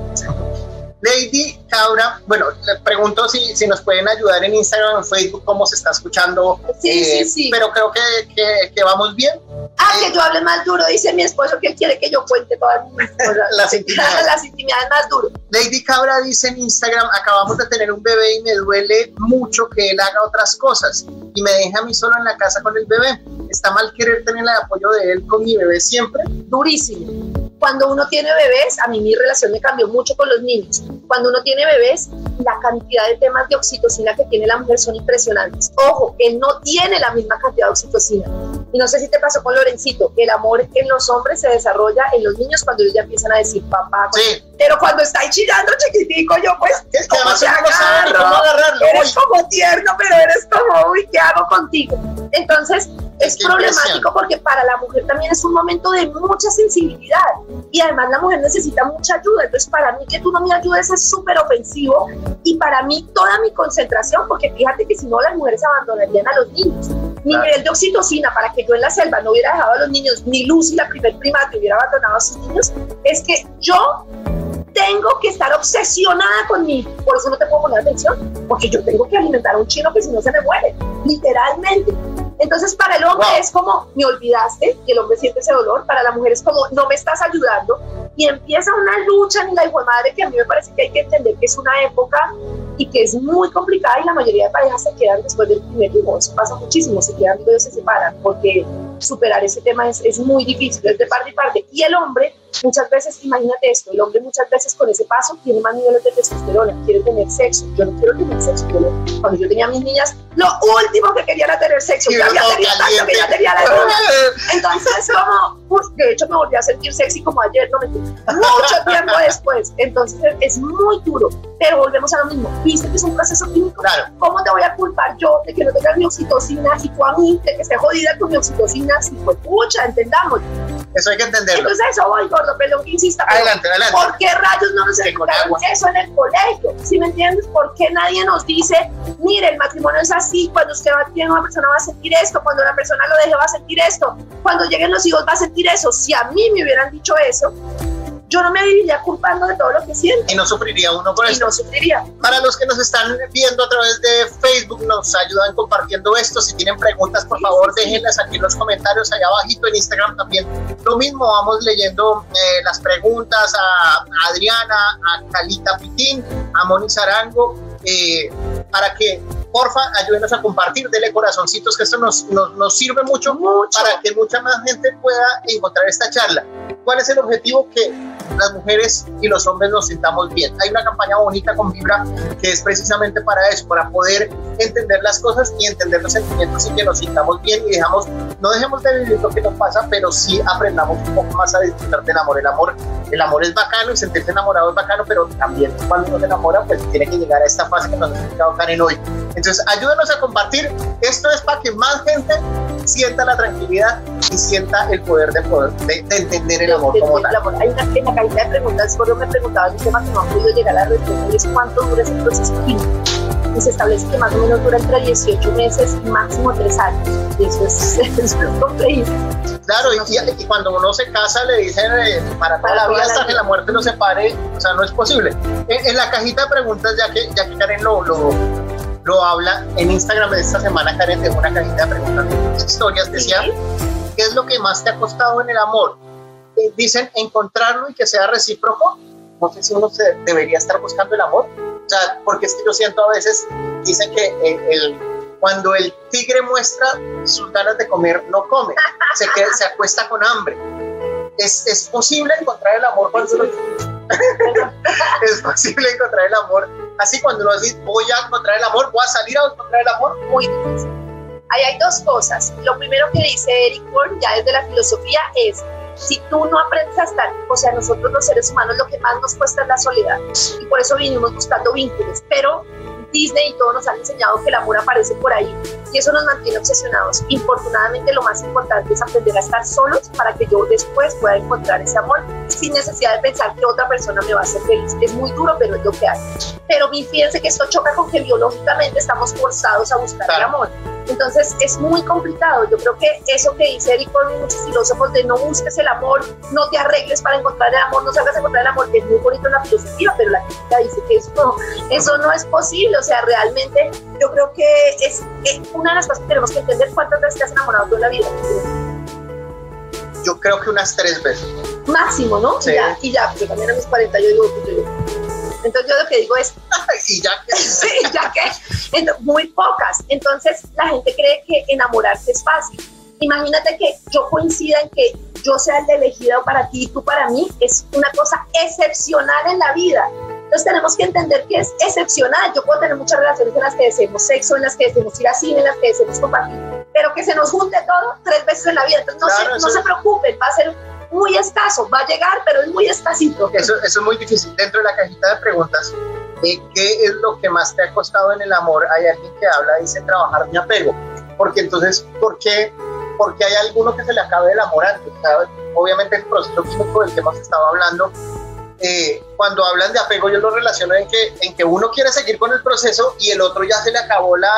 Lady Cabra, bueno, le pregunto si, si nos pueden ayudar en Instagram o en Facebook cómo se está escuchando.
Sí, sí, eh, sí.
Pero creo que, que, que vamos bien.
Ah, que yo hable más duro, dice mi esposo que él quiere que yo cuente todas mis
las, intimidades.
las intimidades más duro.
Lady Cabra dice en Instagram, acabamos de tener un bebé y me duele mucho que él haga otras cosas y me deja a mí solo en la casa con el bebé. ¿Está mal querer tener el apoyo de él con mi bebé siempre?
Durísimo cuando uno tiene bebés, a mí mi relación me cambió mucho con los niños. Cuando uno tiene bebés, la cantidad de temas de oxitocina que tiene la mujer son impresionantes. Ojo, él no tiene la misma cantidad de oxitocina. Y no sé si te pasó con Lorencito, el amor en los hombres se desarrolla en los niños cuando ellos ya empiezan a decir papá.
Sí.
Pero cuando está ahí chillando chiquitico, yo pues,
es que ¿cómo te agarro?
¿Cómo agarrarlo? Eres como tierno, pero eres como, uy, ¿qué hago contigo? Entonces, es problemático porque para la mujer también es un momento de mucha sensibilidad y además la mujer necesita mucha ayuda. Entonces, para mí que tú no me ayudes es súper ofensivo y para mí toda mi concentración, porque fíjate que si no las mujeres abandonarían a los niños. Mi nivel de oxitocina para que yo en la selva no hubiera dejado a los niños, ni Lucy, la primer primate, hubiera abandonado a sus niños, es que yo tengo que estar obsesionada conmigo. Por eso no te puedo poner atención, porque yo tengo que alimentar a un chino que si no se me muere, literalmente. Entonces, para el hombre es como, me olvidaste, y el hombre siente ese dolor. Para la mujer es como, no me estás ayudando. Y empieza una lucha en la hijo madre que a mí me parece que hay que entender que es una época y que es muy complicada y la mayoría de parejas se quedan después del primer. Eso pasa muchísimo, se quedan y se separan porque superar ese tema es, es muy difícil, es de parte y parte. Y el hombre muchas veces, imagínate esto, el hombre muchas veces con ese paso tiene más niveles de testosterona, quiere tener sexo. Yo no quiero tener sexo. cuando yo tenía mis niñas, lo último que quería era tener sexo. Ya había tenido tanto que ya tenía la Entonces, como, de hecho, me volví a sentir sexy como ayer, no me mucho tiempo después. Entonces, es muy duro. Pero volvemos a lo mismo. Viste que es un proceso químico.
Claro.
¿Cómo te voy a culpar yo de que no tengas mi oxitocina y tú a mí de que esté jodida con mi oxitocina? Si fue pucha, entendamos.
Eso hay que entenderlo.
Entonces, eso voy, gordo, perdón que insista.
Adelante, adelante.
¿Por qué rayos no nos enseñaron eso en el colegio? ¿Sí me entiendes? ¿Por qué nadie nos dice, mire, el matrimonio es así, cuando usted va a tener una persona va a sentir esto, cuando una persona lo deje va a sentir esto, cuando lleguen los hijos va a sentir eso? Si a mí me hubieran dicho eso, yo no me viviría culpando de todo lo que siento.
Y no sufriría uno por eso.
Y no sufriría.
Para los que nos están viendo a través de Facebook, nos ayudan compartiendo esto. Si tienen preguntas, por favor, déjenlas aquí en los comentarios, allá abajito en Instagram también. Lo mismo, vamos leyendo eh, las preguntas a, Adriana, a Calita Pitín, a Moni Zarango, eh, para que porfa, ayúdenos a compartir, dele corazoncitos, que esto nos, nos, nos sirve mucho, mucho, para que mucha más gente pueda encontrar esta charla. ¿Cuál es el objetivo? Que las mujeres y los hombres nos sintamos bien. Hay una campaña bonita con Vibra que es precisamente para eso, para poder entender las cosas y entender los sentimientos y que nos sintamos bien y dejamos, no dejemos de vivir lo que nos pasa, pero sí aprendamos un poco más a disfrutar del amor. El amor, el amor es bacano y sentirse enamorado es bacano, pero también cuando uno se enamora, pues tiene que llegar a esta fase que nos ha explicado Karen hoy. Entonces, ayúdenos a compartir. Esto es para que más gente sienta la tranquilidad y sienta el poder de, poder, de, entender el amor como tal.
Hay una, en la cantidad de preguntas, por me preguntaba un tema que no han podido llegar a la respuesta, y es cuánto dura ese proceso químico. y se establece que más o menos dura entre 18 meses y máximo 3 años. Y eso es, eso es
Claro, y, cuando uno se casa le dicen eh, para toda la vida hasta que la muerte lo separe, o sea, no es posible. En, la cajita de preguntas, ya que, ya que Karen lo, lo, lo habla, en Instagram de esta semana Karen dejó una cajita de preguntas, historias, decía, ¿qué es lo que más te ha costado en el amor? Eh, dicen encontrarlo y que sea recíproco. No sé si uno se debería estar buscando el amor. O sea, porque es que yo siento a veces, dicen que el, cuando el tigre muestra sus ganas de comer, no come, se, se acuesta con hambre. ¿Es, ¿Es, posible encontrar el amor cuando. es posible encontrar el amor así cuando uno dice voy a encontrar el amor, voy a salir a encontrar el amor.
Muy difícil. Ahí hay dos cosas. Lo primero que dice Eric Born, ya desde la filosofía, es si tú no aprendes a estar, o sea, nosotros los seres humanos lo que más nos cuesta es la soledad y por eso vinimos buscando vínculos, pero Disney y todo nos han enseñado que el amor aparece por ahí y eso nos mantiene obsesionados. Infortunadamente lo más importante es aprender a estar solos para que yo después pueda encontrar ese amor sin necesidad de pensar que otra persona me va a hacer feliz. Es muy duro, pero es lo que hay. Pero fíjense que esto choca con que biológicamente estamos forzados a buscar el amor. Entonces es muy complicado. Yo creo que eso que dice Eric y muchos filósofos de no busques el amor, no te arregles para encontrar el amor, no salgas a encontrar el amor, que es muy bonito en la filosofía, pero la crítica dice que eso eso no es posible. O sea, realmente yo creo que es, una de las cosas que tenemos que entender cuántas veces te has enamorado tú en la vida.
Yo creo que unas tres veces.
Máximo, ¿no? Sí. Y ya, y ya, yo también a mis 40 yo digo, pues, yo, entonces yo lo que digo es,
y ya que,
sí, ya que, muy pocas. Entonces la gente cree que enamorarse es fácil. Imagínate que yo coincida en que yo sea el elegido para ti y tú para mí, es una cosa excepcional en la vida. Entonces tenemos que entender que es excepcional. Yo puedo tener muchas relaciones en las que deseemos sexo, en las que deseemos ir a cine, en las que deseemos compartir, pero que se nos junte todo tres veces en la vida. Entonces no, se, no se preocupen, va a ser muy escaso, va a llegar, pero es muy escasito.
Eso, eso es muy difícil. Dentro de la cajita de preguntas, eh, ¿qué es lo que más te ha costado en el amor? Hay alguien que habla, dice trabajar mi apego. Porque entonces, ¿por qué? Porque hay alguno que se le acabe el amor antes. Obviamente el proceso químico del que hemos estado hablando, eh, cuando hablan de apego yo lo relaciono en que, en que uno quiere seguir con el proceso y el otro ya se le acabó la,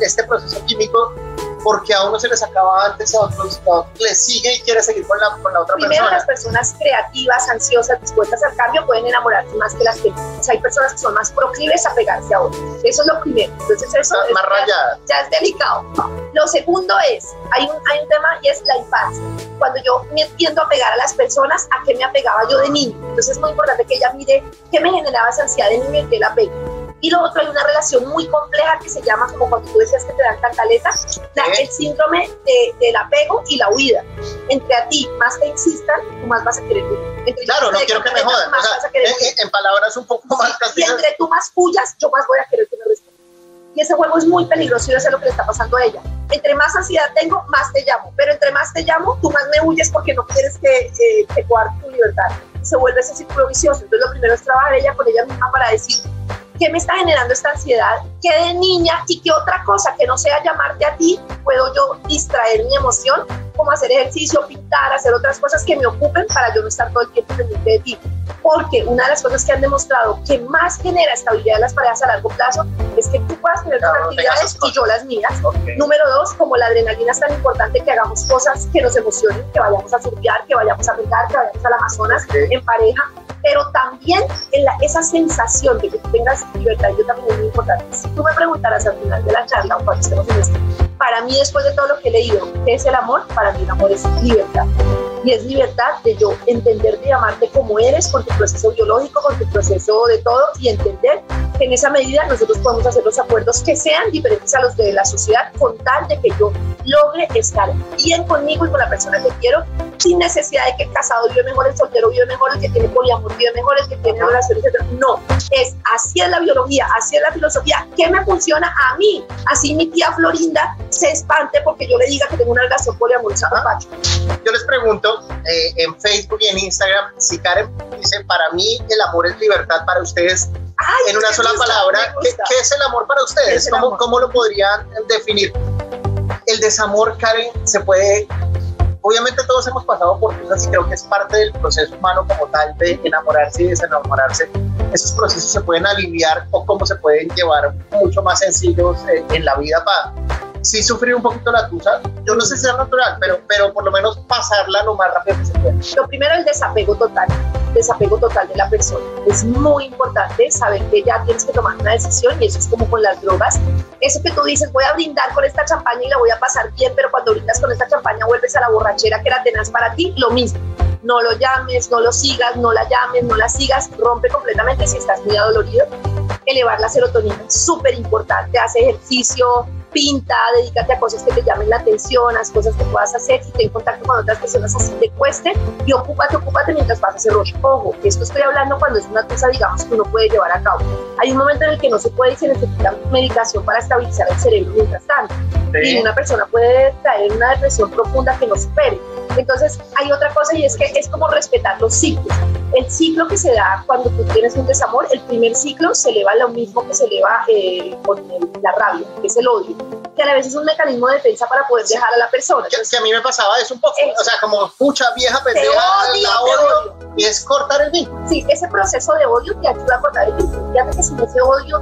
este proceso químico porque a uno se les acaba antes, a otros le sigue y quiere seguir con la, con la otra
Primero, persona. las personas creativas, ansiosas, dispuestas al cambio pueden enamorarse más que las que o sea, hay personas que son más proclives a pegarse a otros. Eso es lo primero. Entonces eso
es, más rayada.
Ya, es delicado. Lo segundo es, hay un, hay un tema y es la infancia. Cuando yo me tiendo a pegar a las personas, ¿a qué me apegaba yo de niño? Entonces es muy importante que ella mire qué me generaba esa ansiedad de niño y que la pegue y lo otro, hay una relación muy compleja que se llama, como cuando tú decías que te dan cantaletas, el síndrome de, del apego y la huida. Entre a ti más te insistan, tú más vas a querer
Entre claro, no quiero que me jodan. O sea, en, en, palabras un poco más
Y entre tú más puyas, yo más voy a querer que me respondas. Y ese juego es muy peligroso y eso es lo que le está pasando a ella. Entre más ansiedad tengo, más te llamo. Pero entre más te llamo, tú más me huyes porque no quieres que, eh, que tu libertad. Se vuelve ese círculo vicioso. Entonces lo primero es trabajar ella con ella misma para decir, ¿Qué me está generando esta ansiedad? ¿Qué de niña y qué otra cosa que no sea llamarte a ti puedo yo distraer mi emoción? Como hacer ejercicio, pintar, hacer otras cosas que me ocupen para yo no estar todo el tiempo pendiente de ti. Porque una de las cosas que han demostrado que más genera estabilidad en las parejas a largo plazo es que tú puedas tener tus actividades y yo las mías. Número dos, como la adrenalina es tan importante que hagamos cosas que nos emocionen, que vayamos a surfear, que vayamos a pintar, que vayamos al Amazonas en pareja pero también en la, esa sensación de que tú tengas libertad, yo también es muy importante. Si tú me preguntaras al final de la charla o cuando estemos en esto, para mí después de todo lo que he leído, ¿qué es el amor? Para mí el amor es libertad. Y es libertad de yo entender y amarte como eres, con tu proceso biológico, con tu proceso de todo, y entender en esa medida nosotros podemos hacer los acuerdos que sean diferentes a los de la sociedad, con tal de que yo logre estar bien conmigo y con la persona que quiero, sin necesidad de que el casado vive mejor, el soltero vive mejor, el que tiene poliamor vive mejor, el que tiene relaciones, etc. No, es así es la biología, así es la filosofía. ¿Qué me funciona a mí? Así mi tía Florinda se espante porque yo le diga que tengo una relación Pacho.
Yo les pregunto eh, en Facebook y en Instagram si Karen dice, para mí el amor es libertad, para ustedes en una sola palabra, ¿qué, es el amor para ustedes? ¿Cómo, ¿Cómo, lo podrían definir? El desamor, Karen, se puede obviamente todos hemos pasado por cosas y creo que es parte del proceso humano como tal de enamorarse y desenamorarse. Esos procesos se pueden aliviar o cómo se pueden llevar mucho más sencillos eh, en la vida para sí sufrir un poquito la tusa. Yo no sé si es natural, pero, pero por lo menos pasarla lo más rápido que se pueda.
Lo primero, el desapego total. Desapego total de la persona. Es muy importante saber que ya tienes que tomar una decisión y eso es como con las drogas. Eso que tú dices, voy a brindar con esta champaña y la voy a pasar bien, pero cuando brindas con esta champaña vuelves a la borrachera que era tenaz para ti, lo mismo no lo llames, no lo sigas, no la llames, no la sigas, rompe completamente si estás muy adolorido. Elevar la serotonina súper importante, hace ejercicio, pinta, dedícate a cosas que te llamen la atención, a cosas que puedas hacer, si ten contacto con otras personas así te cueste y ocúpate, ocúpate mientras vas a hacer rollo. Ojo, esto estoy hablando cuando es una cosa, digamos, que uno puede llevar a cabo. Hay un momento en el que no se puede y se necesita medicación para estabilizar el cerebro mientras tanto. Y una persona puede caer en una depresión profunda que no supere. Entonces, hay otra cosa y es que es como respetar los ciclos. El ciclo que se da cuando tú tienes un desamor, el primer ciclo se eleva lo mismo que se eleva eh, con la rabia, que es el odio que a la vez es un mecanismo de defensa para poder dejar a la persona.
que, a mí me pasaba eso un poco, o sea, como mucha vieja pendeja, la odio, y es cortar el vínculo.
Sí, ese proceso de odio te ayuda a cortar el vínculo. Fíjate que sin ese odio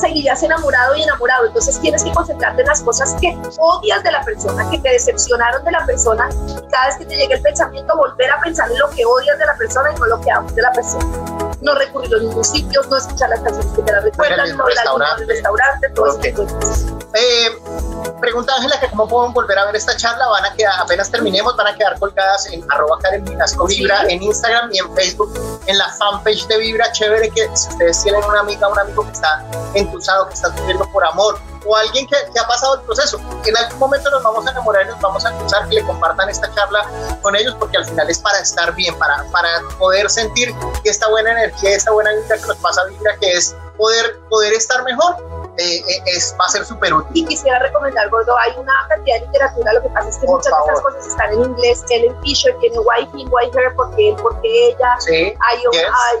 seguirías enamorado y enamorado. Entonces tienes que concentrarte en las cosas que odias de la persona, que te decepcionaron de la persona. Y cada vez que te llegue el pensamiento, volver a pensar en lo que odias de la persona y no lo que amas de la persona. No recurrir a los mismos sitios, no escuchar las canciones que te la recuerdan, no la en el restaurante, todo eso.
Eh, pregunta Ángela que cómo pueden volver a ver esta charla. Van a quedar, apenas terminemos, van a quedar colgadas en arroba Karen Vibra en Instagram y en Facebook, en la fanpage de Vibra. Chévere que si ustedes tienen una amiga, un amigo que está en usado, que estás viviendo por amor, o alguien que, que, ha pasado el proceso. En algún momento nos vamos a enamorar y nos vamos a cruzar, que le compartan esta charla con ellos, porque al final es para estar bien, para, para poder sentir esta buena energía, esta buena vida que nos pasa vibra, que es poder, poder estar mejor eh, eh, es, va a ser súper útil.
Y quisiera recomendar, Gordo, hay una cantidad de literatura, lo que pasa es que muchas de esas cosas están en inglés. Ellen Fisher tiene White Him, White Hair, porque él, porque ella. Sí, hay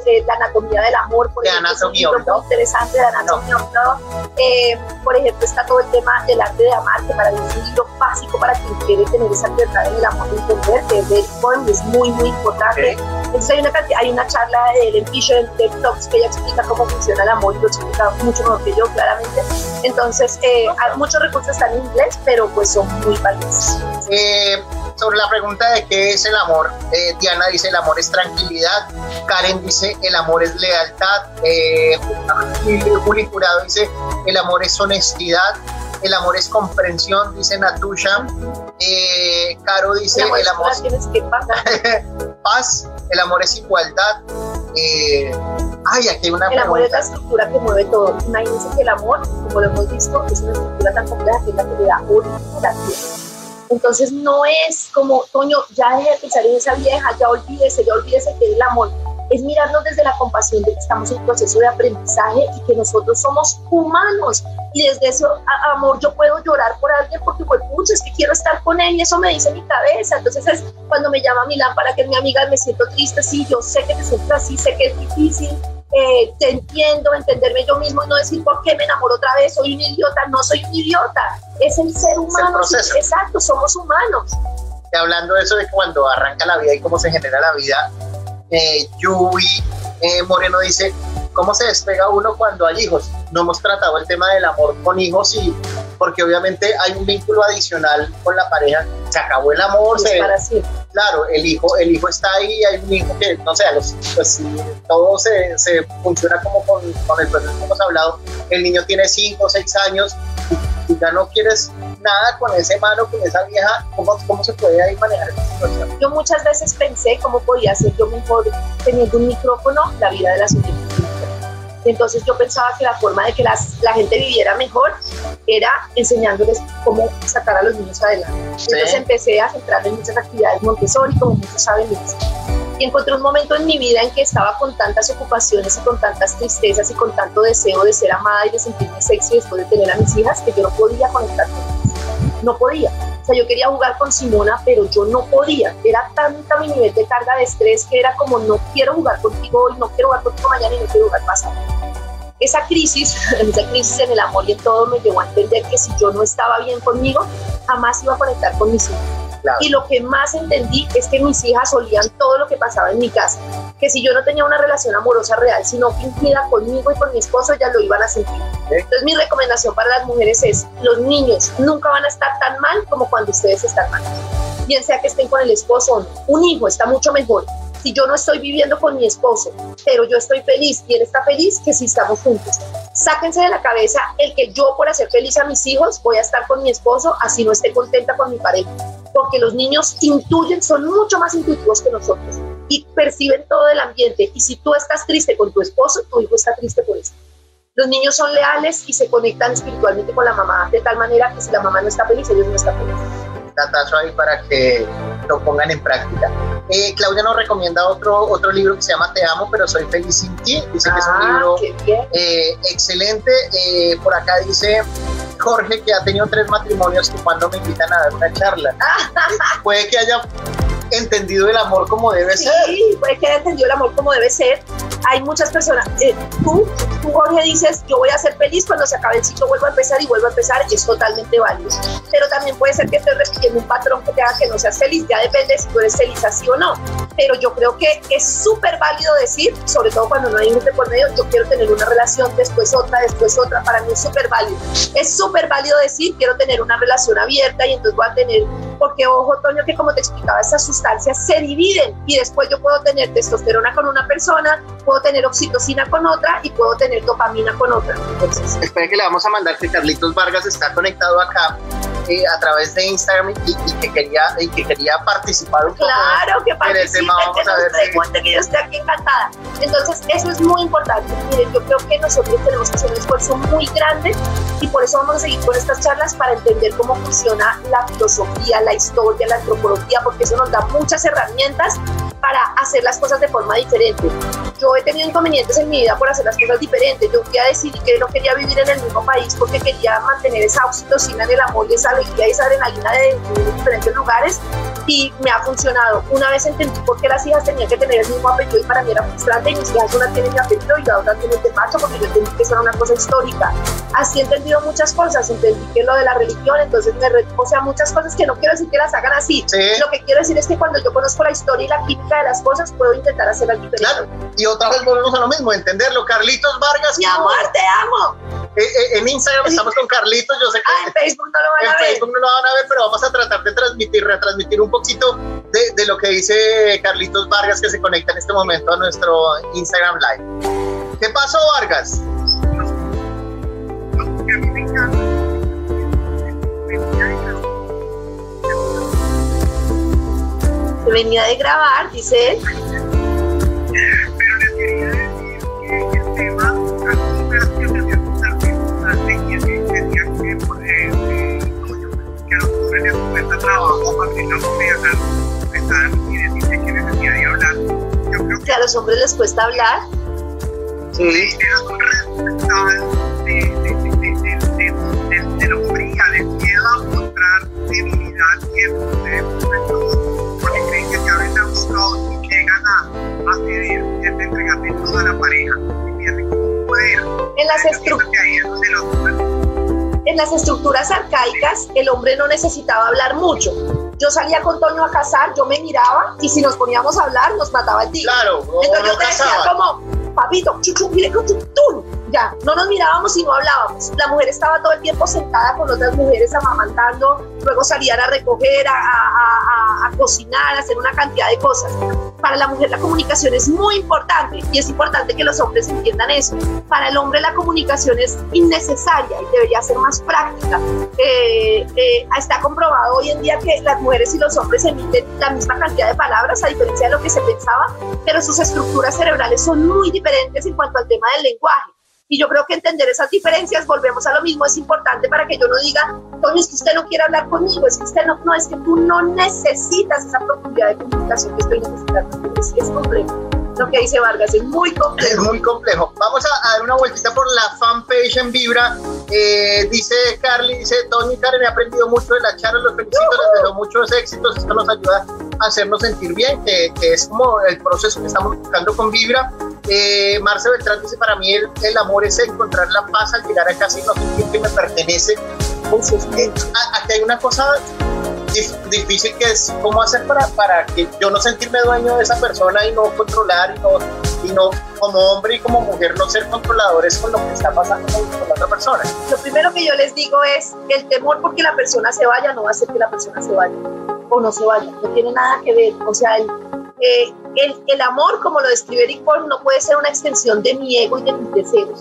eh, La anatomía del amor, por ejemplo, es un libro muy interesante de anatomía no. eh, por ejemplo, está todo el tema del arte de amar, que para mí es un libro básico para quien quiere tener esa libertad en el amor de entender, que es de es muy, muy importante. Entonces hay una, hay una charla de Ellen Fisher en TED Talks que ella explica cómo funciona el amor y lo explica mucho mejor que yo, claramente entonces, eh, muchos recursos están en inglés, pero pues son muy valiosos.
Eh, sobre la pregunta de qué es el amor, eh, Diana dice el amor es tranquilidad, Karen dice el amor es lealtad, eh, Juli Curado dice el amor es honestidad, el amor es comprensión, dice Natusha, eh, Caro dice el amor,
es
paz, el amor es igualdad, eh, ay, aquí hay una
El amor es la estructura que mueve todo. Imagínense que el amor, como lo hemos visto, es una estructura tan compleja que es la que le da orden a la tierra. Entonces no es como, Toño, ya deje de pensar en esa vieja, ya olvídese, ya olvídese que es el amor. Es mirarnos desde la compasión de que estamos en proceso de aprendizaje y que nosotros somos humanos. Y desde ese amor yo puedo llorar por alguien porque, pues, pucha, es que quiero estar con él y eso me dice mi cabeza. Entonces es cuando me llama mi lámpara, que es mi amiga, me siento triste, sí, yo sé que te siento así, sé que es difícil, eh, te entiendo, entenderme yo mismo y no decir por qué me enamoro otra vez, soy un idiota, no soy un idiota, es el ser humano, exacto, somos humanos.
Y hablando de eso de cuando arranca la vida y cómo se genera la vida, eh, Yui eh, Moreno dice, ¿cómo se despega uno cuando hay hijos? No hemos tratado el tema del amor con hijos y porque obviamente hay un vínculo adicional con la pareja, se acabó el amor, se, claro, el hijo, el hijo está ahí, hay un hijo que, no sé, los, pues todo se, se, funciona como con, con el proceso que hemos hablado, el niño tiene 5 o 6 años y, ya no quieres nada con ese mano, con esa vieja, ¿cómo, cómo se puede ahí manejar esa situación?
Yo muchas veces pensé cómo podía ser yo mejor teniendo un micrófono la vida de las últimas entonces yo pensaba que la forma de que las, la gente viviera mejor era enseñándoles cómo sacar a los niños adelante. Entonces empecé a centrarme en muchas actividades Montessori, como muchos saben. Y encontré un momento en mi vida en que estaba con tantas ocupaciones y con tantas tristezas y con tanto deseo de ser amada y de sentirme sexy después de tener a mis hijas que yo no podía conectar con ellas. No podía. Yo quería jugar con Simona, pero yo no podía. Era tanta mi nivel de carga de estrés que era como no quiero jugar contigo hoy, no quiero jugar contigo mañana y no quiero jugar pasado. Esa crisis, esa crisis en el amor y en todo me llevó a entender que si yo no estaba bien conmigo, jamás iba a conectar con mis hijos. Y lo que más entendí es que mis hijas olían todo lo que pasaba en mi casa. Que si yo no tenía una relación amorosa real, sino fingida conmigo y con mi esposo, ya lo iban a sentir. Entonces mi recomendación para las mujeres es, los niños nunca van a estar tan mal como cuando ustedes están mal. Bien sea que estén con el esposo o no. Un hijo está mucho mejor si yo no estoy viviendo con mi esposo, pero yo estoy feliz y él está feliz, que si estamos juntos. Sáquense de la cabeza el que yo por hacer feliz a mis hijos voy a estar con mi esposo, así no esté contenta con mi pareja. Porque los niños intuyen, son mucho más intuitivos que nosotros y perciben todo el ambiente. Y si tú estás triste con tu esposo, tu hijo está triste por eso. Los niños son leales y se conectan espiritualmente con la mamá de tal manera que si la mamá no está feliz, ellos no están felices.
Tatazo ahí para que lo pongan en práctica. Eh, Claudia nos recomienda otro, otro libro que se llama Te amo, pero soy feliz sin ti. Dice que es un
Ah,
libro eh, excelente. Eh, por acá dice Jorge que ha tenido tres matrimonios que cuando me invitan a dar una charla. Puede que haya entendido el amor como debe ser.
Sí, puede que haya entendido el amor como debe ser. Hay muchas personas. eh, tú, tú, Jorge, dices, yo voy a ser feliz cuando se acabe el ciclo, vuelvo a empezar y vuelvo a empezar, y es totalmente válido. Pero también puede ser que estés repitiendo un patrón que te haga que no seas feliz, ya depende si tú eres feliz así o no. Pero yo creo que es súper válido decir, sobre todo cuando no hay un por medio, yo quiero tener una relación, después otra, después otra, para mí es súper válido. Es súper válido decir, quiero tener una relación abierta y entonces voy a tener, porque ojo, Toño, que como te explicaba, esas sustancias se dividen y después yo puedo tener testosterona con una persona, puedo tener oxitocina con otra y puedo tener dopamina con otra. Entonces,
Espera que le vamos a mandar que Carlitos Vargas está conectado acá eh, a través de Instagram y, y que quería, y que quería participar un poco.
Claro, que
en el tema, vamos
que
a ver si-
que yo estoy aquí encantada. Entonces, eso es muy importante. Miren, yo creo que nosotros tenemos que hacer un esfuerzo muy grande y por eso vamos a seguir con estas charlas para entender cómo funciona la filosofía, la historia, la antropología, porque eso nos da muchas herramientas para hacer las cosas de forma diferente. Yo he tenido inconvenientes en mi vida por hacer las cosas diferentes. Yo un día decidí que no quería vivir en el mismo país porque quería mantener esa oxitocina en el amor y esa alegría y esa adrenalina de, de diferentes lugares y me ha funcionado. Una vez entendí por qué las hijas tenían que tener el mismo apellido y para mí era frustrante y mis hijas una tiene mi apellido y la otra tiene el de macho porque yo entendí que eso era una cosa histórica. Así he entendido muchas cosas, entendí que lo de la religión, entonces me o sea, muchas cosas que no quiero decir que las hagan así.
Sí.
Lo que quiero decir es que cuando yo conozco la historia y la química de las cosas, puedo intentar hacerlas diferentes.
Claro, y otra vez volvemos a lo mismo, entenderlo. Carlitos Vargas,
Mi amor, te amo.
eh, eh, en Instagram estamos con Carlitos, yo sé que
Ah, en Facebook no lo van
en
a ver.
Facebook no lo van a ver, pero vamos a tratar de transmitir, retransmitir un poquito de, de lo que dice Carlitos Vargas que se conecta en este momento a nuestro Instagram Live. ¿Qué pasó, Vargas?
Venía de
grabar, dice él.
Quería decir que el tema veces que me que que que eh, eh, que a los hombres les cuesta trabajo y que necesidad de hablar yo creo
Que a los hombres les cuesta hablar.
Sí.
que ellos son responsables de, de, de, de, de, de, de, de la hombría, del miedo a mostrar debilidad y el todo a la pareja poder.
En las, en estructuras arcaicas, el hombre no necesitaba hablar mucho. Yo salía con Toño a cazar, yo me miraba y si nos poníamos a hablar, nos mataba el tigre.
Claro, o
Entonces
no
yo te decía como, papito, chuchu, mire, chuchu, tú. Ya, no nos mirábamos y no hablábamos. La mujer estaba todo el tiempo sentada con otras mujeres amamantando, luego salían a recoger, a, a- a- a cocinar, a hacer una cantidad de cosas. Para la mujer la comunicación es muy importante y es importante que los hombres entiendan eso. Para el hombre la comunicación es innecesaria y debería ser más práctica. Eh, eh, está comprobado hoy en día que las mujeres y los hombres emiten la misma cantidad de palabras a diferencia de lo que se pensaba, pero sus estructuras cerebrales son muy diferentes en cuanto al tema del lenguaje. Y yo creo que entender esas diferencias, volvemos a lo mismo, es importante para que yo no diga, Toño, es que usted no quiere hablar conmigo, es que usted no, no, es que tú no necesitas esa profundidad de comunicación que estoy necesitando. Sí, es complejo. Lo que dice Vargas es muy
Es
complejo.
muy complejo. Vamos a, a dar una vueltita por la fanpage en Vibra. Eh, dice Carly, dice Tony Karen, he aprendido mucho de la charla, los felicito, les deseo muchos éxitos, esto nos ayuda a hacernos sentir bien, que, que es como el proceso que estamos buscando con Vibra. Eh, Marce Beltrán dice, para mí el, el amor es encontrar la paz al llegar a casa y no sentir que me pertenece.
Muy-
Eh, aquí hay una cosa difícil que es cómo hacer para, para que yo no sentirme dueño de esa persona y no controlar y no, y no como hombre y como mujer no ser controladores con lo que está pasando con, la otra persona.
Lo primero que yo les digo es el temor porque la persona se vaya no va a hacer que la persona se vaya o no se vaya, no tiene nada que ver, o sea, el, eh, el, el, amor, como lo describe Eric no puede ser una extensión de mi ego y de mis deseos.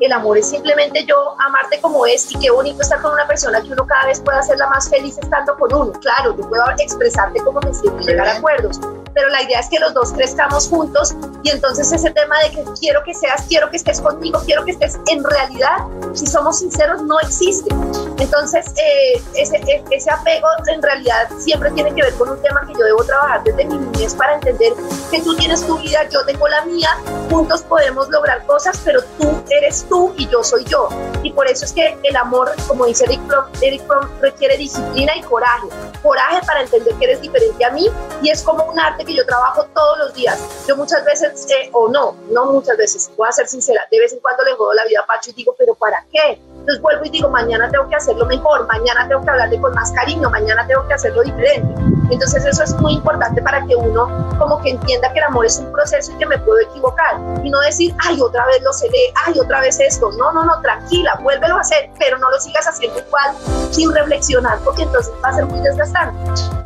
El amor es simplemente yo amarte como es y qué bonito estar con una persona que uno cada vez pueda hacerla más feliz estando con uno. Claro, yo puedo expresarte como me siento y llegar a acuerdos, pero la idea es que los dos crezcamos juntos y entonces ese tema de que quiero que seas, quiero que estés conmigo, quiero que estés en realidad, si somos sinceros, no existe. Entonces, eh, ese, e, ese apego en realidad siempre tiene que ver con un tema que yo debo trabajar desde mi niñez para entender que tú tienes tu vida, yo tengo la mía, juntos podemos lograr cosas, pero tú eres tú y yo soy yo. Y por eso es que el amor, como dice Eric Fromm, Eric Fromm requiere disciplina y coraje. Coraje para entender que eres diferente a mí y es como un arte que yo trabajo todos los días. Yo muchas veces, eh, o no, no muchas veces, voy a ser sincera, de vez en cuando le jodo la vida a Pacho y digo, pero ¿para qué? Entonces vuelvo y digo, mañana tengo que hacerlo mejor, mañana tengo que hablarle con más cariño, mañana tengo que hacerlo diferente. Entonces eso es muy importante para que uno como que entienda que el amor es un proceso y que me puedo equivocar. Y no decir, ay, otra vez lo seré, ay, otra vez esto. No, no, no, tranquila, vuélvelo a hacer, pero no lo sigas haciendo igual sin reflexionar, porque entonces va a ser muy desgastante.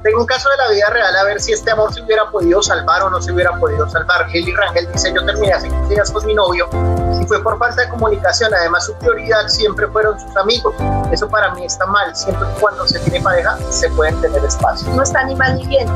Tengo un caso de la vida real a ver si este amor se hubiera podido salvar o no se hubiera podido salvar. Lili Rangel dice, yo terminé hace 15 días con mi novio y fue por falta de comunicación. Además, su prioridad siempre fueron sus amigos. Eso para mí está mal. Siempre cuando se tiene pareja se pueden tener espacio.
No está ni mal ni bien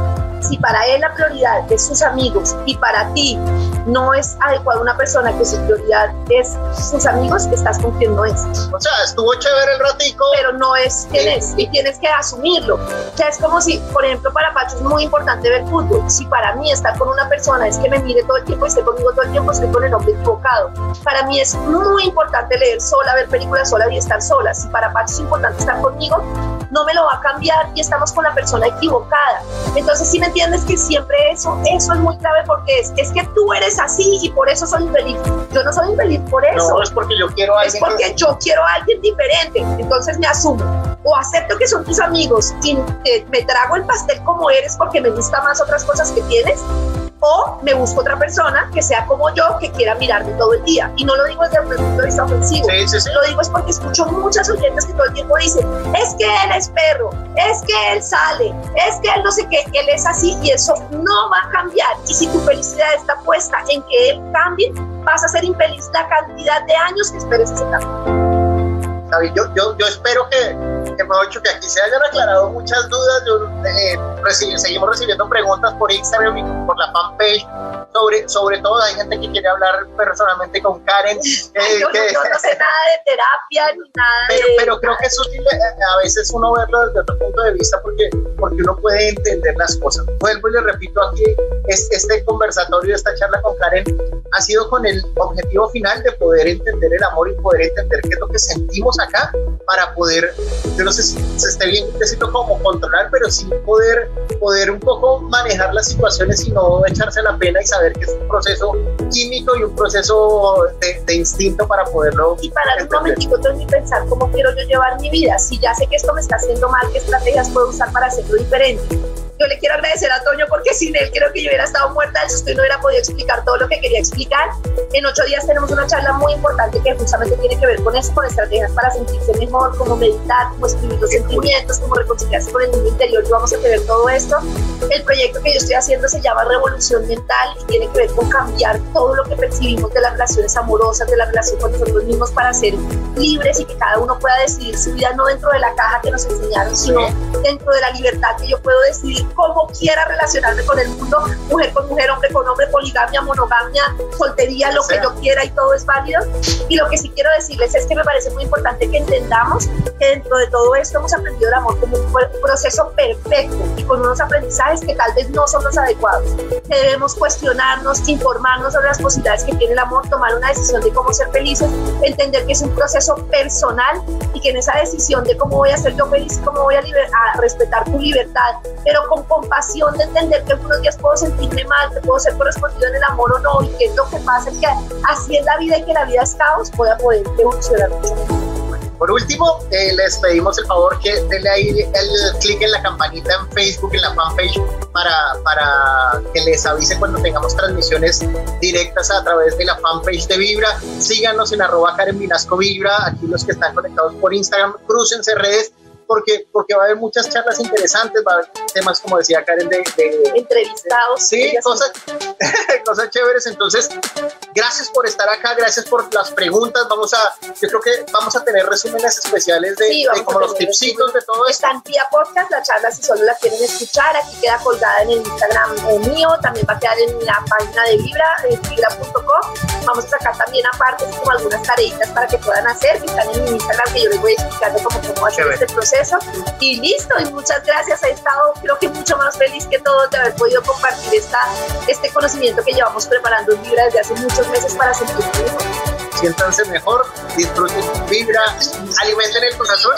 si para él la prioridad es sus amigos y para ti no es adecuado una persona que su prioridad es sus amigos, estás cumpliendo eso.
O sea, estuvo chévere el ratico.
Pero no es quien es y tienes que asumirlo. O sea, es como si, por ejemplo, para Pacho es muy importante ver fútbol. Si para mí estar con una persona es que me mire todo el tiempo y esté conmigo todo el tiempo, estoy con el hombre equivocado. Para mí es muy importante leer sola, ver películas sola y estar sola. Si para Pacho es importante estar conmigo, no me lo va a cambiar y estamos con la persona equivocada. Entonces, si me entiendes que siempre eso, eso es muy grave porque es, es que tú eres así y por eso soy infeliz. Yo no soy infeliz por eso.
No, es porque yo quiero a
alguien. Es porque yo quiero a alguien diferente. Entonces me asumo. O acepto que son tus amigos y me trago el pastel como eres porque me gusta más otras cosas que tienes o me busco otra persona que sea como yo, que quiera mirarme todo el día. Y no lo digo desde un punto de vista ofensivo, lo digo es porque escucho muchas oyentes que todo el tiempo dicen, es que él es perro, es que él sale, es que él no sé qué, él es así y eso no va a cambiar. Y si tu felicidad está puesta en que él cambie, vas a ser infeliz la cantidad de años que esperes ese cambio.
Yo, yo, yo espero que, que, que aquí se hayan aclarado muchas dudas. Yo, eh, seguimos recibiendo preguntas por Instagram y por la fanpage. Sobre, sobre todo, hay gente que quiere hablar personalmente con Karen.
Eh, yo, no, sé nada de terapia ni nada.
Pero,
de,
pero creo que es útil eh, a veces uno verlo desde otro punto de vista porque, porque uno puede entender las cosas. Vuelvo y le repito aquí, este conversatorio, esta charla con Karen ha sido con el objetivo final de poder entender el amor y poder entender qué es lo que sentimos acá para poder, yo no sé si se esté bien necesito como controlar, pero sí poder, poder un poco manejar las situaciones y no echarse la pena y saber que es un proceso químico y un proceso de, instinto para poderlo.
Y para un momentico y pensar cómo quiero yo llevar mi vida. Si ya sé que esto me está haciendo mal, ¿qué estrategias puedo usar para hacerlo diferente? Yo le quiero agradecer a Toño porque sin él creo que yo hubiera estado muerta del susto y no hubiera podido explicar todo lo que quería explicar. En ocho días tenemos una charla muy importante que justamente tiene que ver con eso, con estrategias para sentirse mejor, como meditar, como escribir los sentimientos, como reconciliarse con el mundo interior y vamos a tener todo esto. El proyecto que yo estoy haciendo se llama Revolución Mental y tiene que ver con cambiar todo lo que percibimos de las relaciones amorosas, de la relación con nosotros mismos para ser libres y que cada uno pueda decidir su vida no dentro de la caja que nos enseñaron, sino dentro de la libertad que yo puedo decidir cómo quiera relacionarme con el mundo, mujer con mujer, hombre con hombre, poligamia, monogamia, soltería, lo que yo quiera y todo es válido. Y lo que sí quiero decirles es que me parece muy importante que entendamos que dentro de todo esto hemos aprendido el amor como un proceso perfecto y con unos aprendizajes que tal vez no son los adecuados. Que debemos cuestionarnos, informarnos sobre las posibilidades que tiene el amor, tomar una decisión de cómo ser felices, entender que es un proceso personal y que en esa decisión de cómo voy a ser yo feliz, cómo voy a, a respetar tu libertad, pero con compasión de entender que algunos días puedo sentirme mal, que puedo ser correspondido en el amor o no, y que es lo que pasa, que así es la vida y que la vida es caos, voy a poder evolucionar mucho
Por último, eh, les pedimos el favor que denle ahí el clic en la campanita en Facebook, en la fanpage, para, para que les avise cuando tengamos transmisiones directas a través de la fanpage de Vibra. Síganos en arroba Karen Vinasco Vibra, aquí los que están conectados por Instagram, crucense redes porque, porque va a haber muchas charlas interesantes, va a haber temas, como decía Karen, de...
Entrevistados.
Sí, cosas, cosas chéveres. Entonces, gracias por estar acá, gracias por las preguntas. Vamos a, yo creo que vamos a tener resúmenes especiales de, como los tipsitos de todo esto.
Están vía podcast, la charla si solo la quieren escuchar, aquí queda colgada en el Instagram eh, mío, también va a quedar en la página de Vibra, en vibra.com. Vamos a sacar también aparte como algunas tareitas para que puedan hacer, que están en mi Instagram, que yo les voy explicando cómo, cómo hacer este proceso eso Y listo, y muchas gracias. He estado, creo que mucho más feliz que todos de haber podido compartir esta, este conocimiento que llevamos preparando en Vibra desde hace muchos meses para sentirnos mejor.
Siéntanse mejor, disfruten Vibra, alimenten el corazón.